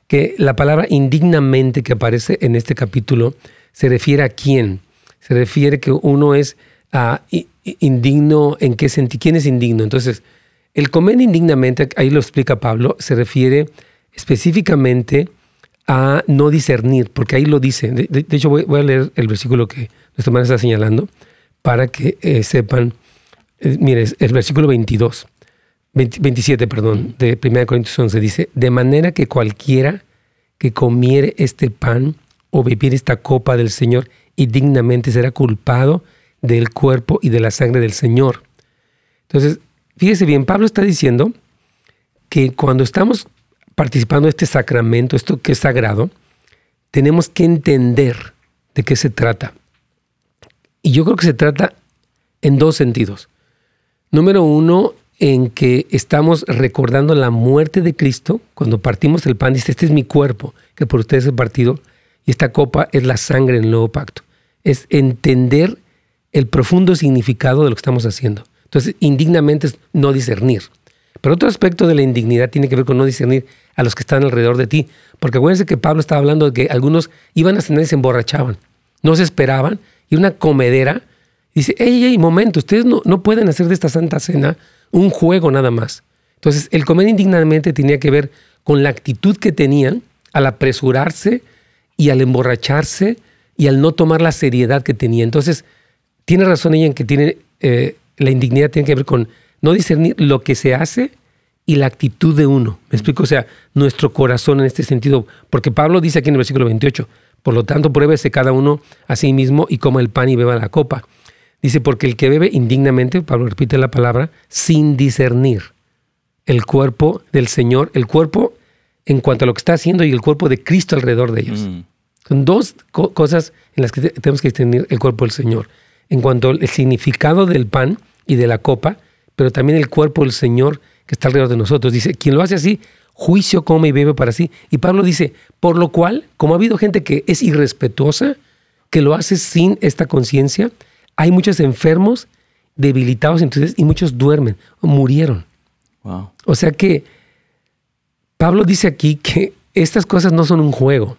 que la palabra indignamente que aparece en este capítulo se refiere a quién? Se refiere que uno es ah, indigno, ¿en qué sentido? ¿Quién es indigno? Entonces, el comer indignamente, ahí lo explica Pablo, se refiere específicamente a no discernir, porque ahí lo dice. De, hecho, voy, a leer el versículo que nuestra hermana está señalando para que eh, sepan. Eh, mire, el versículo 22, 20 27, perdón, de 1 Corintios 11 dice: De manera que cualquiera que comiere este pan o bebiere esta copa del Señor indignamente será culpado del cuerpo y de la sangre del Señor. Entonces, fíjese bien, Pablo está diciendo que cuando estamos participando de este sacramento, esto que es sagrado, tenemos que entender de qué se trata. Y yo creo que se trata en dos sentidos. Número uno, en que estamos recordando la muerte de Cristo. Cuando partimos el pan, dice, este es mi cuerpo, que por ustedes he partido, y esta copa es la sangre del nuevo pacto. Es entender el profundo significado de lo que estamos haciendo. Entonces, indignamente es no discernir. Pero otro aspecto de la indignidad tiene que ver con no discernir a los que están alrededor de ti. Porque acuérdense que Pablo estaba hablando de que algunos iban a cenar y se emborrachaban. No se esperaban. Y una comedera dice, ey, ey, momento, ustedes no, no pueden hacer de esta santa cena un juego nada más. Entonces, el comer indignamente tenía que ver con la actitud que tenían al apresurarse y al emborracharse y al no tomar la seriedad que tenía. Entonces, tiene razón ella en que tiene, eh, la indignidad tiene que ver con no discernir lo que se hace y la actitud de uno. ¿Me explico? O sea, nuestro corazón en este sentido. Porque Pablo dice aquí en el versículo 28, por lo tanto, pruébese cada uno a sí mismo y coma el pan y beba la copa. Dice, porque el que bebe indignamente, Pablo repite la palabra, sin discernir el cuerpo del Señor, el cuerpo en cuanto a lo que está haciendo y el cuerpo de Cristo alrededor de ellos. Mm. Son dos co- cosas en las que te- tenemos que discernir el cuerpo del Señor. En cuanto al significado del pan y de la copa, pero también el cuerpo del Señor que está alrededor de nosotros. Dice, quien lo hace así, juicio come y bebe para sí. Y Pablo dice, por lo cual, como ha habido gente que es irrespetuosa, que lo hace sin esta conciencia, hay muchos enfermos, debilitados entonces, y muchos duermen, o murieron. Wow. O sea que Pablo dice aquí que estas cosas no son un juego,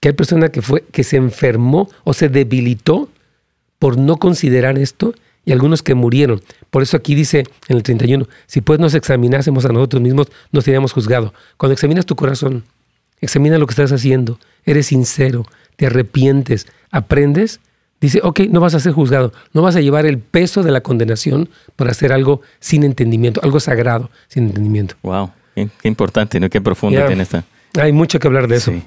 que hay persona que fue que se enfermó o se debilitó por no considerar esto y algunos que murieron. Por eso aquí dice en el 31, si pues nos examinásemos a nosotros mismos, nos seríamos juzgado. Cuando examinas tu corazón, examina lo que estás haciendo, eres sincero, te arrepientes, aprendes, dice, ok, no vas a ser juzgado, no vas a llevar el peso de la condenación por hacer algo sin entendimiento, algo sagrado sin entendimiento. Wow. Qué, qué importante, ¿no? Qué profundo tiene esta. Hay mucho que hablar de eso. Sí.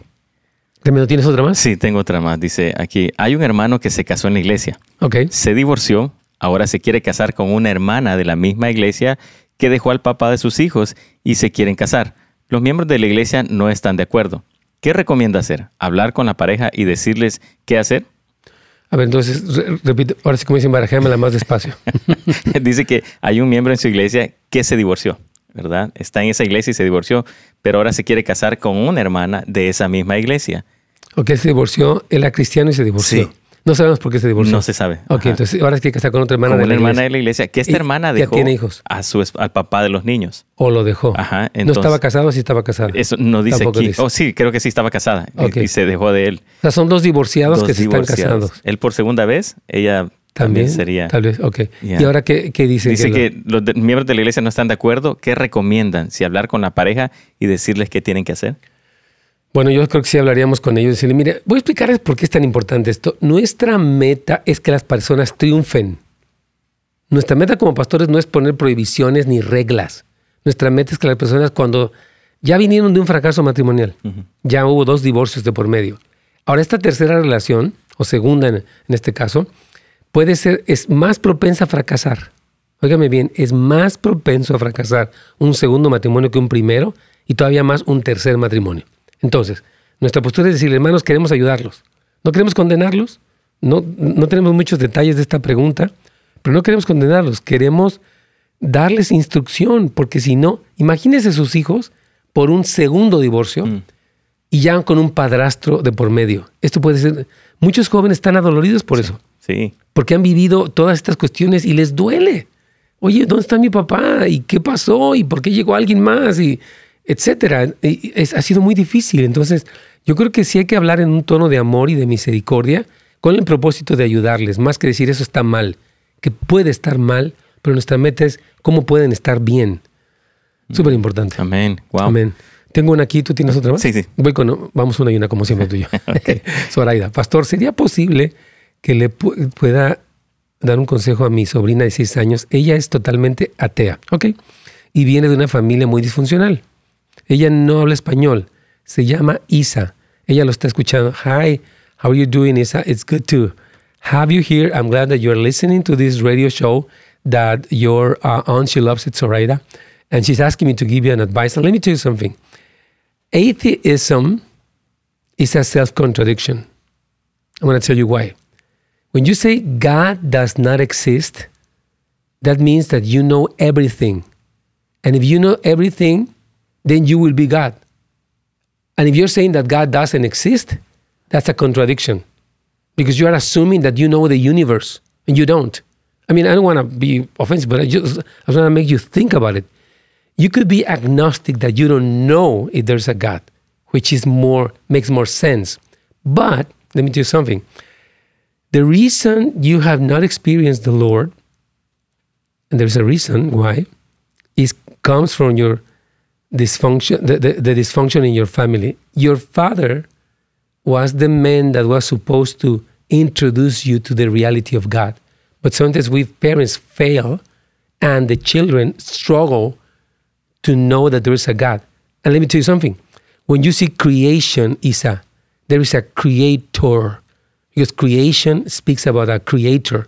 ¿También tienes otra más? Sí, tengo otra más. Dice aquí, hay un hermano que se casó en la iglesia, Ok. se divorció, ahora se quiere casar con una hermana de la misma iglesia que dejó al papá de sus hijos y se quieren casar. Los miembros de la iglesia no están de acuerdo. ¿Qué recomienda hacer? ¿Hablar con la pareja y decirles qué hacer? A ver, entonces, re- repite, ahora sí como dicen, barajémela más despacio. Dice que hay un miembro en su iglesia que se divorció, ¿verdad? Está en esa iglesia y se divorció, pero ahora se quiere casar con una hermana de esa misma iglesia. ok, se divorció, él era cristiano y se divorció. Sí. No sabemos por qué se divorció. No se sabe. Ok, Ajá. entonces ahora se quiere casar con otra hermana Con de la hermana iglesia. de la iglesia, que esta Y hermana ya dejó tiene hijos. A su, al papá de los niños. O lo dejó. Ajá, ¿No entonces- estaba casado o sí estaba casada? Eso no dice Tampoco aquí. dice. Oh, sí, creo que sí estaba casada y- se dejó de él. O sea, son dos divorciados Dos que se están divorciados. casando. Él por segunda vez, ella también, También sería. Tal vez, ok. ¿Y ahora qué, qué dice? Dice que los miembros de la iglesia no están de acuerdo. ¿Qué recomiendan? Si hablar con la pareja y decirles qué tienen que hacer. Bueno, yo creo que sí hablaríamos con ellos y decirle, mire, voy a explicarles por qué es tan importante esto. Nuestra meta es que las personas triunfen. Nuestra meta como pastores no es poner prohibiciones ni reglas. Nuestra meta es que las personas cuando ya vinieron de un fracaso matrimonial, ya hubo dos divorcios de por medio. Ahora esta tercera relación, o segunda en, en este caso, puede ser, es más propensa a fracasar. Óigame bien, es más propenso a fracasar un segundo matrimonio que un primero y todavía más un tercer matrimonio. Entonces, nuestra postura es decir, hermanos, queremos ayudarlos. No queremos condenarlos. No, no tenemos muchos detalles de esta pregunta, pero no queremos condenarlos. Queremos darles instrucción, porque si no, imagínense sus hijos por un segundo divorcio y ya con un padrastro de por medio. Esto puede ser... Muchos jóvenes están adoloridos por eso Sí. porque han vivido todas estas cuestiones y les duele. Oye, ¿dónde está mi papá? ¿Y qué pasó? ¿Y por qué llegó alguien más? Y etcétera. Y es- ha sido muy difícil. Entonces, yo creo que sí hay que hablar en un tono de amor y de misericordia con el propósito de ayudarles, más que decir eso está mal, que puede estar mal, pero nuestra meta es cómo pueden estar bien. Súper importante. Amén. Wow. Amén. Tengo una aquí, ¿tú tienes otra más? Sí, sí. Voy con, vamos una y una como siempre tú y yo. Zoraida, pastor, ¿sería posible que le pu- pueda dar un consejo a mi sobrina de 6 años? Ella es totalmente atea, ¿ok? Y viene de una familia muy disfuncional. Ella no habla español. Se llama Isa. Ella lo está escuchando. Hi, how are you doing, Isa? It's good to have you here. I'm glad that you're listening to this radio show that your uh, aunt, she loves it, Zoraida. And she's asking me to give you an advice. And let me tell you something. Atheism is a self contradiction. I'm going to tell you why. When you say God does not exist, that means that you know everything. And if you know everything, then you will be God. And if you're saying that God doesn't exist, that's a contradiction because you are assuming that you know the universe and you don't. I mean, I don't want to be offensive, but I just I want to make you think about it. You could be agnostic that you don't know if there's a God, which is more makes more sense. But let me tell you something. The reason you have not experienced the Lord, and there's a reason why, is comes from your dysfunction, the, the, the dysfunction in your family. Your father was the man that was supposed to introduce you to the reality of God. But sometimes we parents fail and the children struggle to know that there is a God. And let me tell you something. When you see creation, Isa, there is a creator. Because creation speaks about a creator.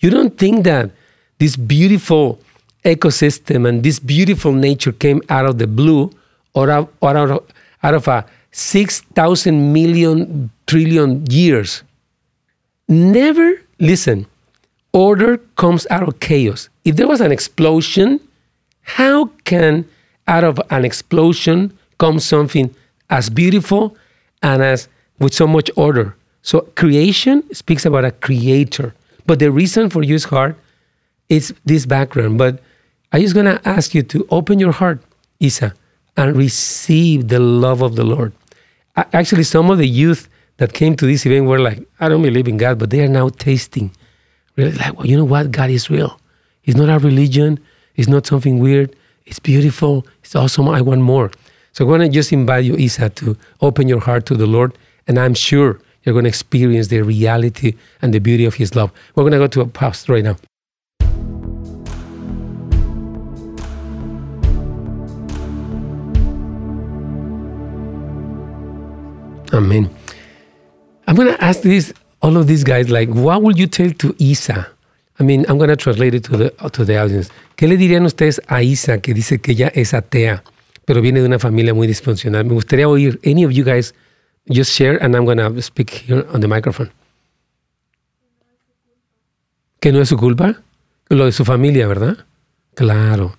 You don't think that this beautiful ecosystem and this beautiful nature came out of the blue or out, of, out of a 6,000 million trillion years. Never listen. Order comes out of chaos. If there was an explosion, how can out of an explosion come something as beautiful and as with so much order? So creation speaks about a creator. But the reason for use heart is this background. But I'm just gonna ask you to open your heart, Isa, and receive the love of the Lord. Actually, some of the youth that came to this event were like, I don't believe in God, but they are now tasting. Really like, well, you know what? God is real. It's not a religion. It's not something weird. It's beautiful. It's awesome. I want more. So I want to just invite you, Isa, to open your heart to the Lord. And I'm sure you're going to experience the reality and the beauty of His love. We're going to go to a pause right now. Amen. I'm going to ask this, all of these guys, like, what would you tell to Isa I mean, I'm going to translate it to the, to the audience. ¿Qué le dirían ustedes a Isa que dice que ella es atea, pero viene de una familia muy disfuncional? Me gustaría oír any of you guys just share and I'm going to speak here on the microphone. ¿Que no es su culpa? Lo de su familia, ¿verdad? Claro.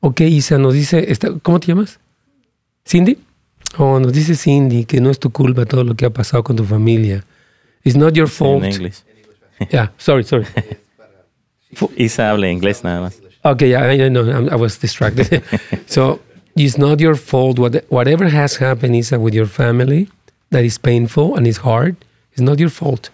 Ok, Isa, nos dice, esta- ¿cómo te llamas? ¿Cindy? Oh, nos dice Cindy que no es tu culpa todo lo que ha pasado con tu familia. It's not your fault. En inglés. Yeah, sorry, sorry. Isa habla inglés nada más. Okay, yeah, I, I know. I'm- I was distracted. so it's not your fault. What, whatever has happened is with your family that is painful and is hard. It's not your fault.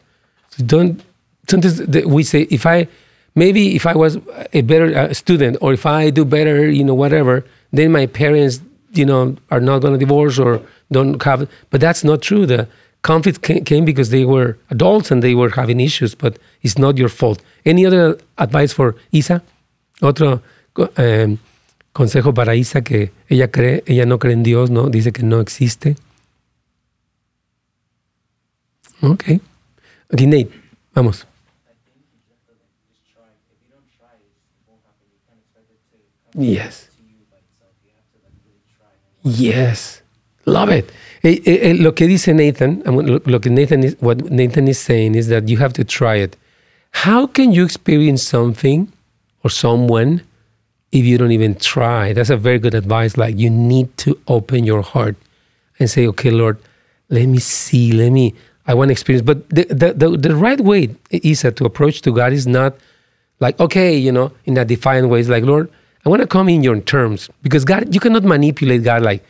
So don't. Sometimes we say, if I, maybe if I was a better uh, student or if I do better, you know, whatever, then my parents, you know, are not going to divorce or don't have. But that's not true. The conflict ca- came because they were adults and they were having issues. But it's not your fault. Any other advice for Isa? Otro eh, consejo para Isa que ella cree, ella no cree en Dios, ¿no? Dice que no existe. Ok. Ok, Nate, vamos. Yes. Yes. Love it. Eh, eh, eh, lo que dice Nathan, um, lo, que Nathan is, what Nathan is saying is that you have to try it. How can you experience something or someone if you don't even try? That's a very good advice. Like you need to open your heart and say, okay, Lord, let me see, let me, I want to experience. But the, the, the, the right way, Isa, to approach to God is not like, okay, you know, in a defiant way. It's like, Lord, I want to come in your terms because God, you cannot manipulate God like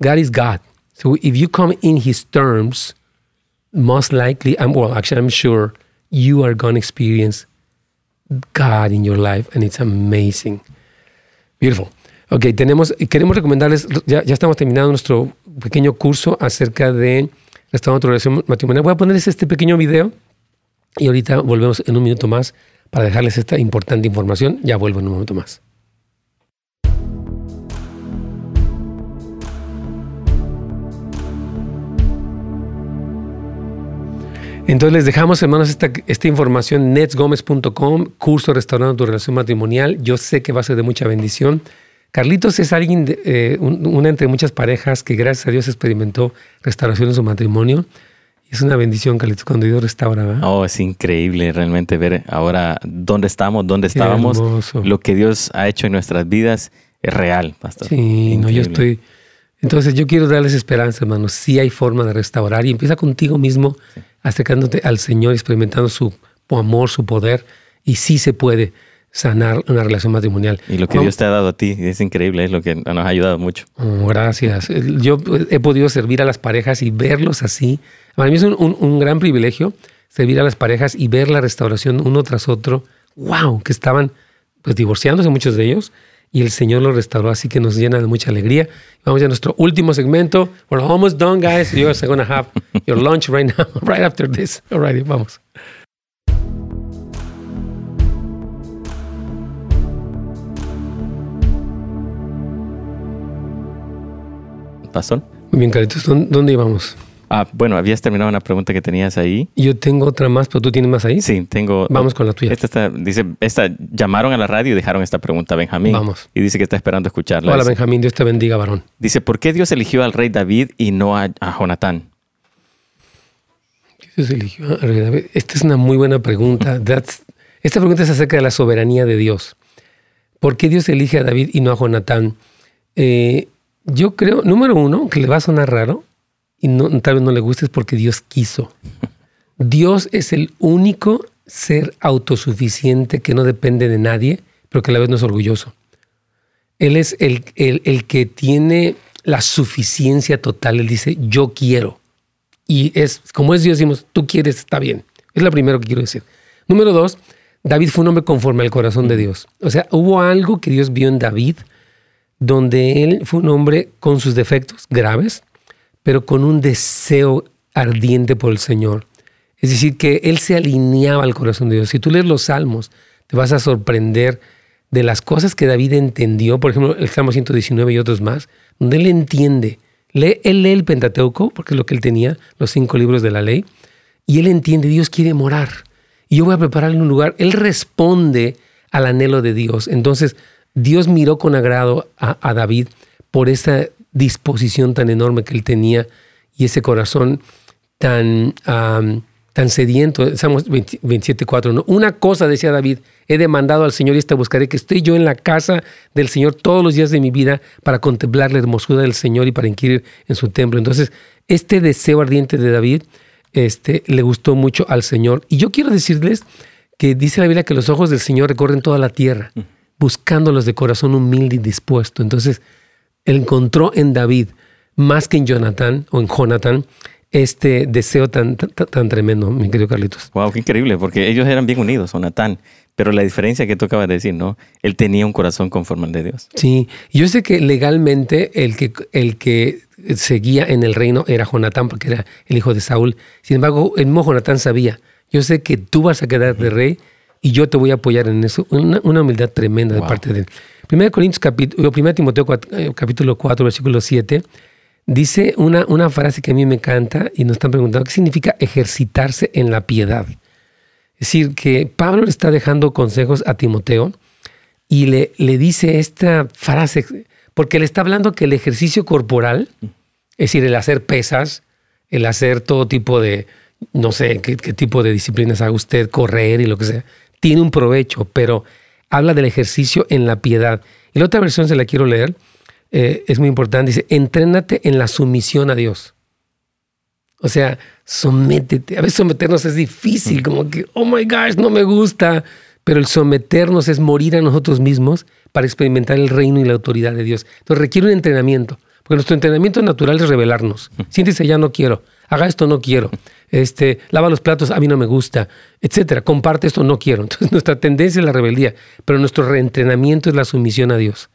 God is God. So if you come in his terms, most likely, I'm, well, actually, I'm sure you are going to experience God in your life and it's amazing. Beautiful. Ok, tenemos, queremos recomendarles, ya, ya estamos terminando nuestro pequeño curso acerca de restaurando tu relación matrimonial. Voy a ponerles este pequeño video y ahorita volvemos en un minuto más para dejarles esta importante información. Ya vuelvo en un momento más. Entonces les dejamos, hermanos, esta, esta información, netsgomez.com, curso Restaurando tu Relación Matrimonial. Yo sé que va a ser de mucha bendición. Carlitos es alguien, de, eh, un- una entre muchas parejas que gracias a Dios experimentó restauración en su matrimonio. Es una bendición, Carlitos, cuando Dios restaura, ¿verdad? Oh, es increíble realmente ver ahora dónde estamos, dónde Qué estábamos. hermoso. Lo que Dios ha hecho en nuestras vidas es real, pastor. Sí, no, yo estoy. Entonces, yo quiero darles esperanza, hermanos. Sí hay forma de restaurar y empieza contigo mismo, acercándote al Señor, experimentando su amor, su poder, y sí se puede sanar una relación matrimonial. Y lo que Dios te ha dado a ti es increíble, es lo que nos ha ayudado mucho. Oh, gracias. Yo he podido servir a las parejas y verlos así. Para mí es un, un- un gran privilegio servir a las parejas y ver la restauración uno tras otro. ¡Wow! Que estaban pues divorciándose muchos de ellos y el Señor los restauró, así que nos llena de mucha alegría. Vamos a nuestro último segmento. We're almost done, guys. You're going to have your lunch right now, right after this. All right, vamos. Pastor. Muy bien, Caritos. ¿Dónde, dónde íbamos? Ah, bueno, habías terminado una pregunta que tenías ahí. Yo tengo otra más, pero tú tienes más ahí. Sí, tengo. Vamos con la tuya. Esta está, dice, esta, llamaron a la radio y dejaron esta pregunta a Benjamín. Vamos. Y dice que está esperando escucharla. Hola, Benjamín. Dios te bendiga, varón. Dice, ¿por qué Dios eligió al rey David y no a, a Jonatán? Dios eligió a rey David? Esta es una muy buena pregunta. That's- esta pregunta es acerca de la soberanía de Dios. ¿Por qué Dios elige a David y no a Jonatán? Eh, yo creo, número uno, que le va a sonar raro y no, tal vez no le guste, es porque Dios quiso. Dios es el único ser autosuficiente que no depende de nadie, pero que a la vez no es orgulloso. Él es el, el- el que tiene la suficiencia total. Él dice, yo quiero. Y es, como es Dios, decimos, tú quieres, está bien. Es lo primero que quiero decir. Número dos, David fue un hombre conforme al corazón de Dios. O sea, hubo algo que Dios vio en David, donde él fue un hombre con sus defectos graves, pero con un deseo ardiente por el Señor. Es decir, que él se alineaba al corazón de Dios. Si tú lees los salmos, te vas a sorprender de las cosas que David entendió, por ejemplo, el Salmo 119 y otros más, donde él entiende, lee, él lee el Pentateuco, porque es lo que él tenía, los cinco libros de la ley, y él entiende, Dios quiere morar. y yo voy a prepararle un lugar. Él responde al anhelo de Dios. Entonces, Dios miró con agrado a, David por esa disposición tan enorme que él tenía y ese corazón tan, am, tan sediento. Salmos 20 27.4. ¿no? Una cosa, decía David, he demandado al Señor y esta buscaré, que estoy yo en la casa del Señor todos los días de mi vida para contemplar la hermosura del Señor y para inquirir en su templo. Entonces, este deseo ardiente de David este, le gustó mucho al Señor. Y yo quiero decirles que dice la Biblia que los ojos del Señor recorren toda la tierra, buscándolos de corazón humilde y dispuesto. Entonces, encontró en David, más que en Jonathan o en Jonathan, este deseo tan, tan, tan tremendo, mi querido Carlitos. Wow, qué increíble, porque ellos eran bien unidos, Jonatán. Pero la diferencia que tú acabas de decir, ¿no? Él tenía un corazón conforme al de Dios. Sí, yo sé que legalmente el que, el que seguía en el reino era Jonatán, porque era el hijo de Saúl. Sin embargo, el mismo Jonatán sabía, yo sé que tú vas a quedar de rey y yo te voy a apoyar en eso. Una, una humildad tremenda de parte de él. 1 Corintios capítulo, 1 Timoteo cuat- eh, capítulo 4, versículo 7, dice una, una frase que a mí me encanta y nos están preguntando, ¿qué significa ejercitarse en la piedad? Es decir, que Pablo le está dejando consejos a Timoteo y le, le dice esta frase, porque le está hablando que el ejercicio corporal, es decir, el hacer pesas, el hacer todo tipo de, no sé qué, qué tipo de disciplinas haga usted, correr y lo que sea, tiene un provecho, pero habla del ejercicio en la piedad. Y la otra versión se la quiero leer, eh, es muy importante, dice, entrénate en la sumisión a Dios. O sea, sométete. A veces someternos es difícil, como que, oh my gosh, no me gusta. Pero el someternos es morir a nosotros mismos para experimentar el reino y la autoridad de Dios. Entonces requiere un entrenamiento. Porque nuestro entrenamiento natural es rebelarnos. Siéntese, ya no quiero. Haga esto, no quiero. Este, lava los platos, a mí no me gusta, etcétera. Comparte esto, no quiero. Entonces nuestra tendencia es la rebeldía, pero nuestro reentrenamiento es la sumisión a Dios.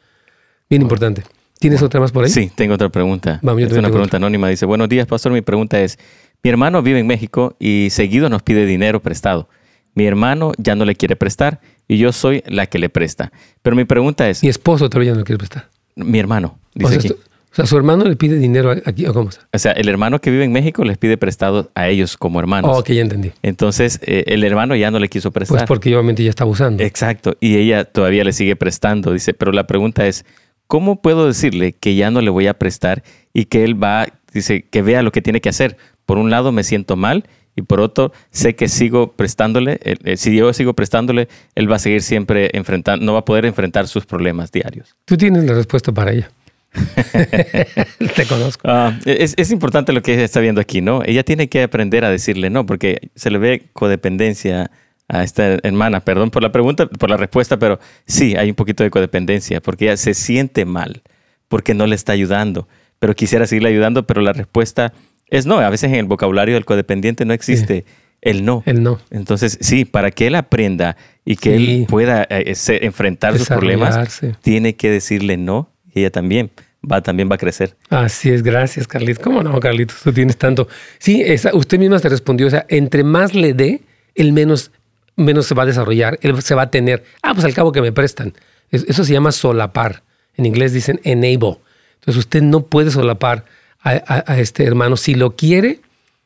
Bien importante. ¿Tienes otra más por ahí? Sí, tengo otra pregunta. Vamos, es una pregunta anónima. Dice, buenos días, pastor. Mi pregunta es, mi hermano vive en México y seguido nos pide dinero prestado. Mi hermano ya no le quiere prestar y yo soy la que le presta. Pero mi pregunta es, Mi esposo todavía no le quiere prestar. mi hermano, O dice sea, aquí. O sea, su hermano le pide dinero aquí, ¿o cómo está? O sea, el hermano que vive en México les pide prestado a ellos como hermanos. Oh, ok, ya entendí. Entonces, eh, el hermano ya no le quiso prestar. Pues porque obviamente ya está abusando. Exacto, y ella todavía le sigue prestando, dice, pero la pregunta es, ¿cómo puedo decirle que ya no le voy a prestar y que él va, dice, que vea lo que tiene que hacer? Por un lado me siento mal y por otro sé que sigo prestándole, eh, si yo sigo prestándole, él va a seguir siempre enfrentando, no va a poder enfrentar sus problemas diarios. Tú tienes la respuesta para ella. Te conozco. Ah, es, es importante lo que ella está viendo aquí, ¿no? Ella tiene que aprender a decirle no, porque se le ve codependencia a esta hermana. Perdón por la pregunta, por la respuesta, pero sí, hay un poquito de codependencia, porque ella se siente mal, porque no le está ayudando, pero quisiera seguirle ayudando, pero la respuesta es no. A veces en el vocabulario del codependiente no existe el no. El no. Entonces, sí, para que él aprenda y que Sí. él pueda eh, se- enfrentar sus problemas, tiene que decirle no y ella también va, también va a crecer. Así es, gracias, Carlitos. ¿Cómo no, Carlitos? Tú tienes tanto. Sí, esa, usted misma te respondió. O sea, entre más le dé, el menos, menos se va a desarrollar, él se va a tener. Ah, pues al cabo que me prestan. Es- Eso se llama solapar. En inglés dicen enable. Entonces usted no puede solapar a este hermano. Si lo quiere,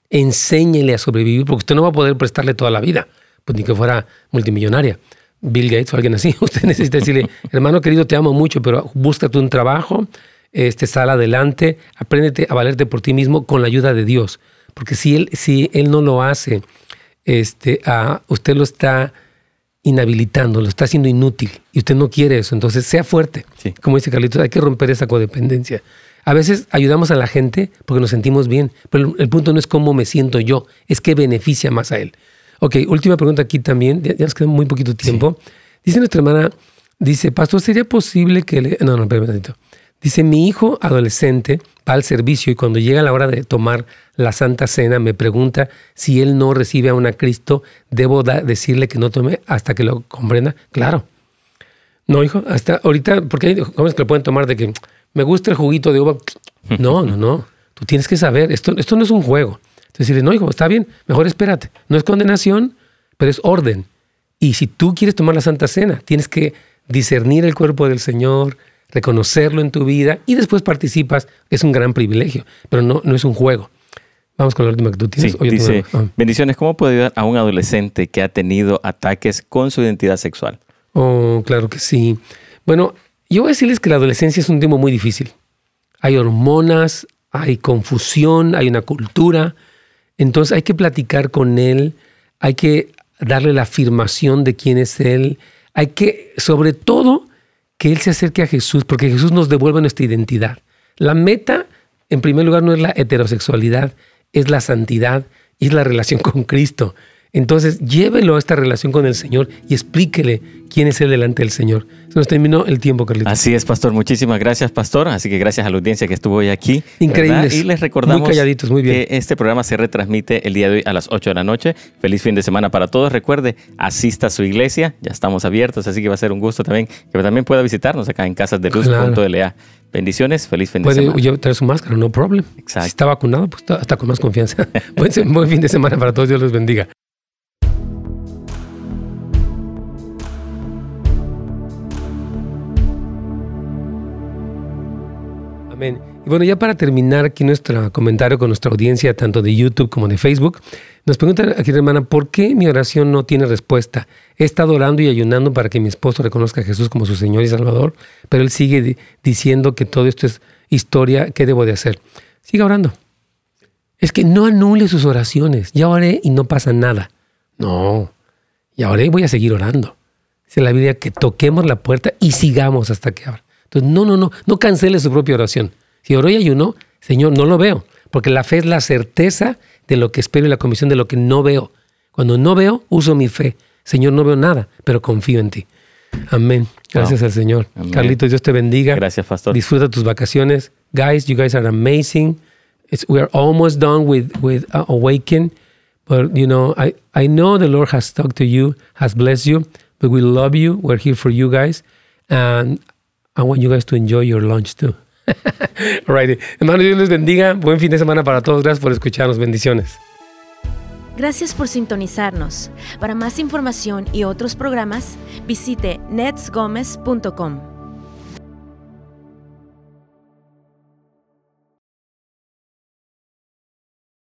enséñele a sobrevivir, porque usted no va a poder prestarle toda la vida, pues ni que fuera multimillonaria. Bill Gates o alguien así. Usted necesita decirle, hermano querido, te amo mucho, pero búscate un trabajo, este, sal adelante, apréndete a valerte por ti mismo con la ayuda de Dios. Porque si él, si él no lo hace, este, usted lo está inhabilitando, lo está haciendo inútil y usted no quiere eso. Entonces, sea fuerte. Sí. Como dice Carlitos, hay que romper esa codependencia. A veces ayudamos a la gente porque nos sentimos bien, pero el, el punto no es cómo me siento yo, es que beneficia más a él. Ok, última pregunta aquí también, ya, ya nos queda muy poquito tiempo. Dice nuestra hermana, dice, pastor, ¿sería posible que le... No, no, espérame un tantito. Dice, mi hijo adolescente va al servicio y cuando llega la hora de tomar la Santa Cena me pregunta si él no recibe aún a Cristo, ¿debo decirle que no tome hasta que lo comprenda? Claro. No, hijo, hasta ahorita, porque hay jóvenes que lo pueden tomar de que me gusta el juguito de uva. No, no, no. Tú tienes que saber, esto, esto no es un juego. Entonces, decirle, no, hijo, está bien, mejor espérate. No es condenación, pero es orden. Y si tú quieres tomar la Santa Cena, tienes que discernir el cuerpo del Señor, reconocerlo en tu vida y después participas. Es un gran privilegio, pero no, no es un juego. Vamos con la última que tú tienes. Sí, dice, ah. bendiciones, ¿cómo puedo ayudar a un adolescente que ha tenido ataques con su identidad sexual? Oh, claro que sí. Bueno, yo voy a decirles que la adolescencia es un tiempo muy difícil. Hay hormonas, hay confusión, hay una cultura. Entonces hay que platicar con él, hay que darle la afirmación de quién es él. Hay que, sobre todo, que él se acerque a Jesús, porque Jesús nos devuelve nuestra identidad. La meta, en primer lugar, no es la heterosexualidad, es la santidad y es la relación con Cristo. Entonces, llévelo a esta relación con el Señor y explíquele quién es Él delante del Señor. Se nos terminó el tiempo, Carlitos. Así es, pastor. Muchísimas gracias, pastor. Así que gracias a la audiencia que estuvo hoy aquí. Increíbles. ¿verdad? Y les recordamos Muy calladitos, muy bien. que este programa se retransmite el día de hoy a las 8 de la noche. Feliz fin de semana para todos. Recuerde, asista a su iglesia. Ya estamos abiertos, así que va a ser un gusto también que también pueda visitarnos acá en casasdeluz.la. Bendiciones, feliz fin de Puede semana. yo traer su máscara, no problem. Exacto. Si está vacunado, pues está, está con más confianza. buen fin de semana para todos. Dios los bendiga. Amén. Y bueno, ya para terminar aquí nuestro comentario con nuestra audiencia, tanto de YouTube como de Facebook, nos pregunta aquí la hermana, ¿por qué mi oración no tiene respuesta? He estado orando y ayunando para que mi esposo reconozca a Jesús como su Señor y Salvador, pero él sigue di- diciendo que todo esto es historia, ¿qué debo de hacer? Siga orando. Es que no anule sus oraciones. Ya oré y no pasa nada. No, ya oré y voy a seguir orando. Dice la Biblia que toquemos la puerta y sigamos hasta que abra. Entonces, no, no, no, no cancele su propia oración. Si oró y ayunó, Señor, no lo veo, porque la fe es la certeza de lo que espero y la convicción de lo que no veo. Cuando no veo, uso mi fe. Señor, no veo nada, pero confío en ti. Amén. Gracias Wow. al Señor. Amén. Carlitos, Dios te bendiga. Gracias, pastor. Disfruta tus vacaciones. Guys, you guys are amazing. It's, we are almost done with, with uh, Awaken. But, you know, I, I know the Lord has talked to you, has blessed you, but we love you. We're here for you guys. And I want you guys to enjoy your lunch too. All right. Hermanos, Dios les bendiga. Buen fin de semana para todos. Gracias por escucharnos. Bendiciones. Gracias por sintonizarnos. Para más información y otros programas, visite netsgomez.com.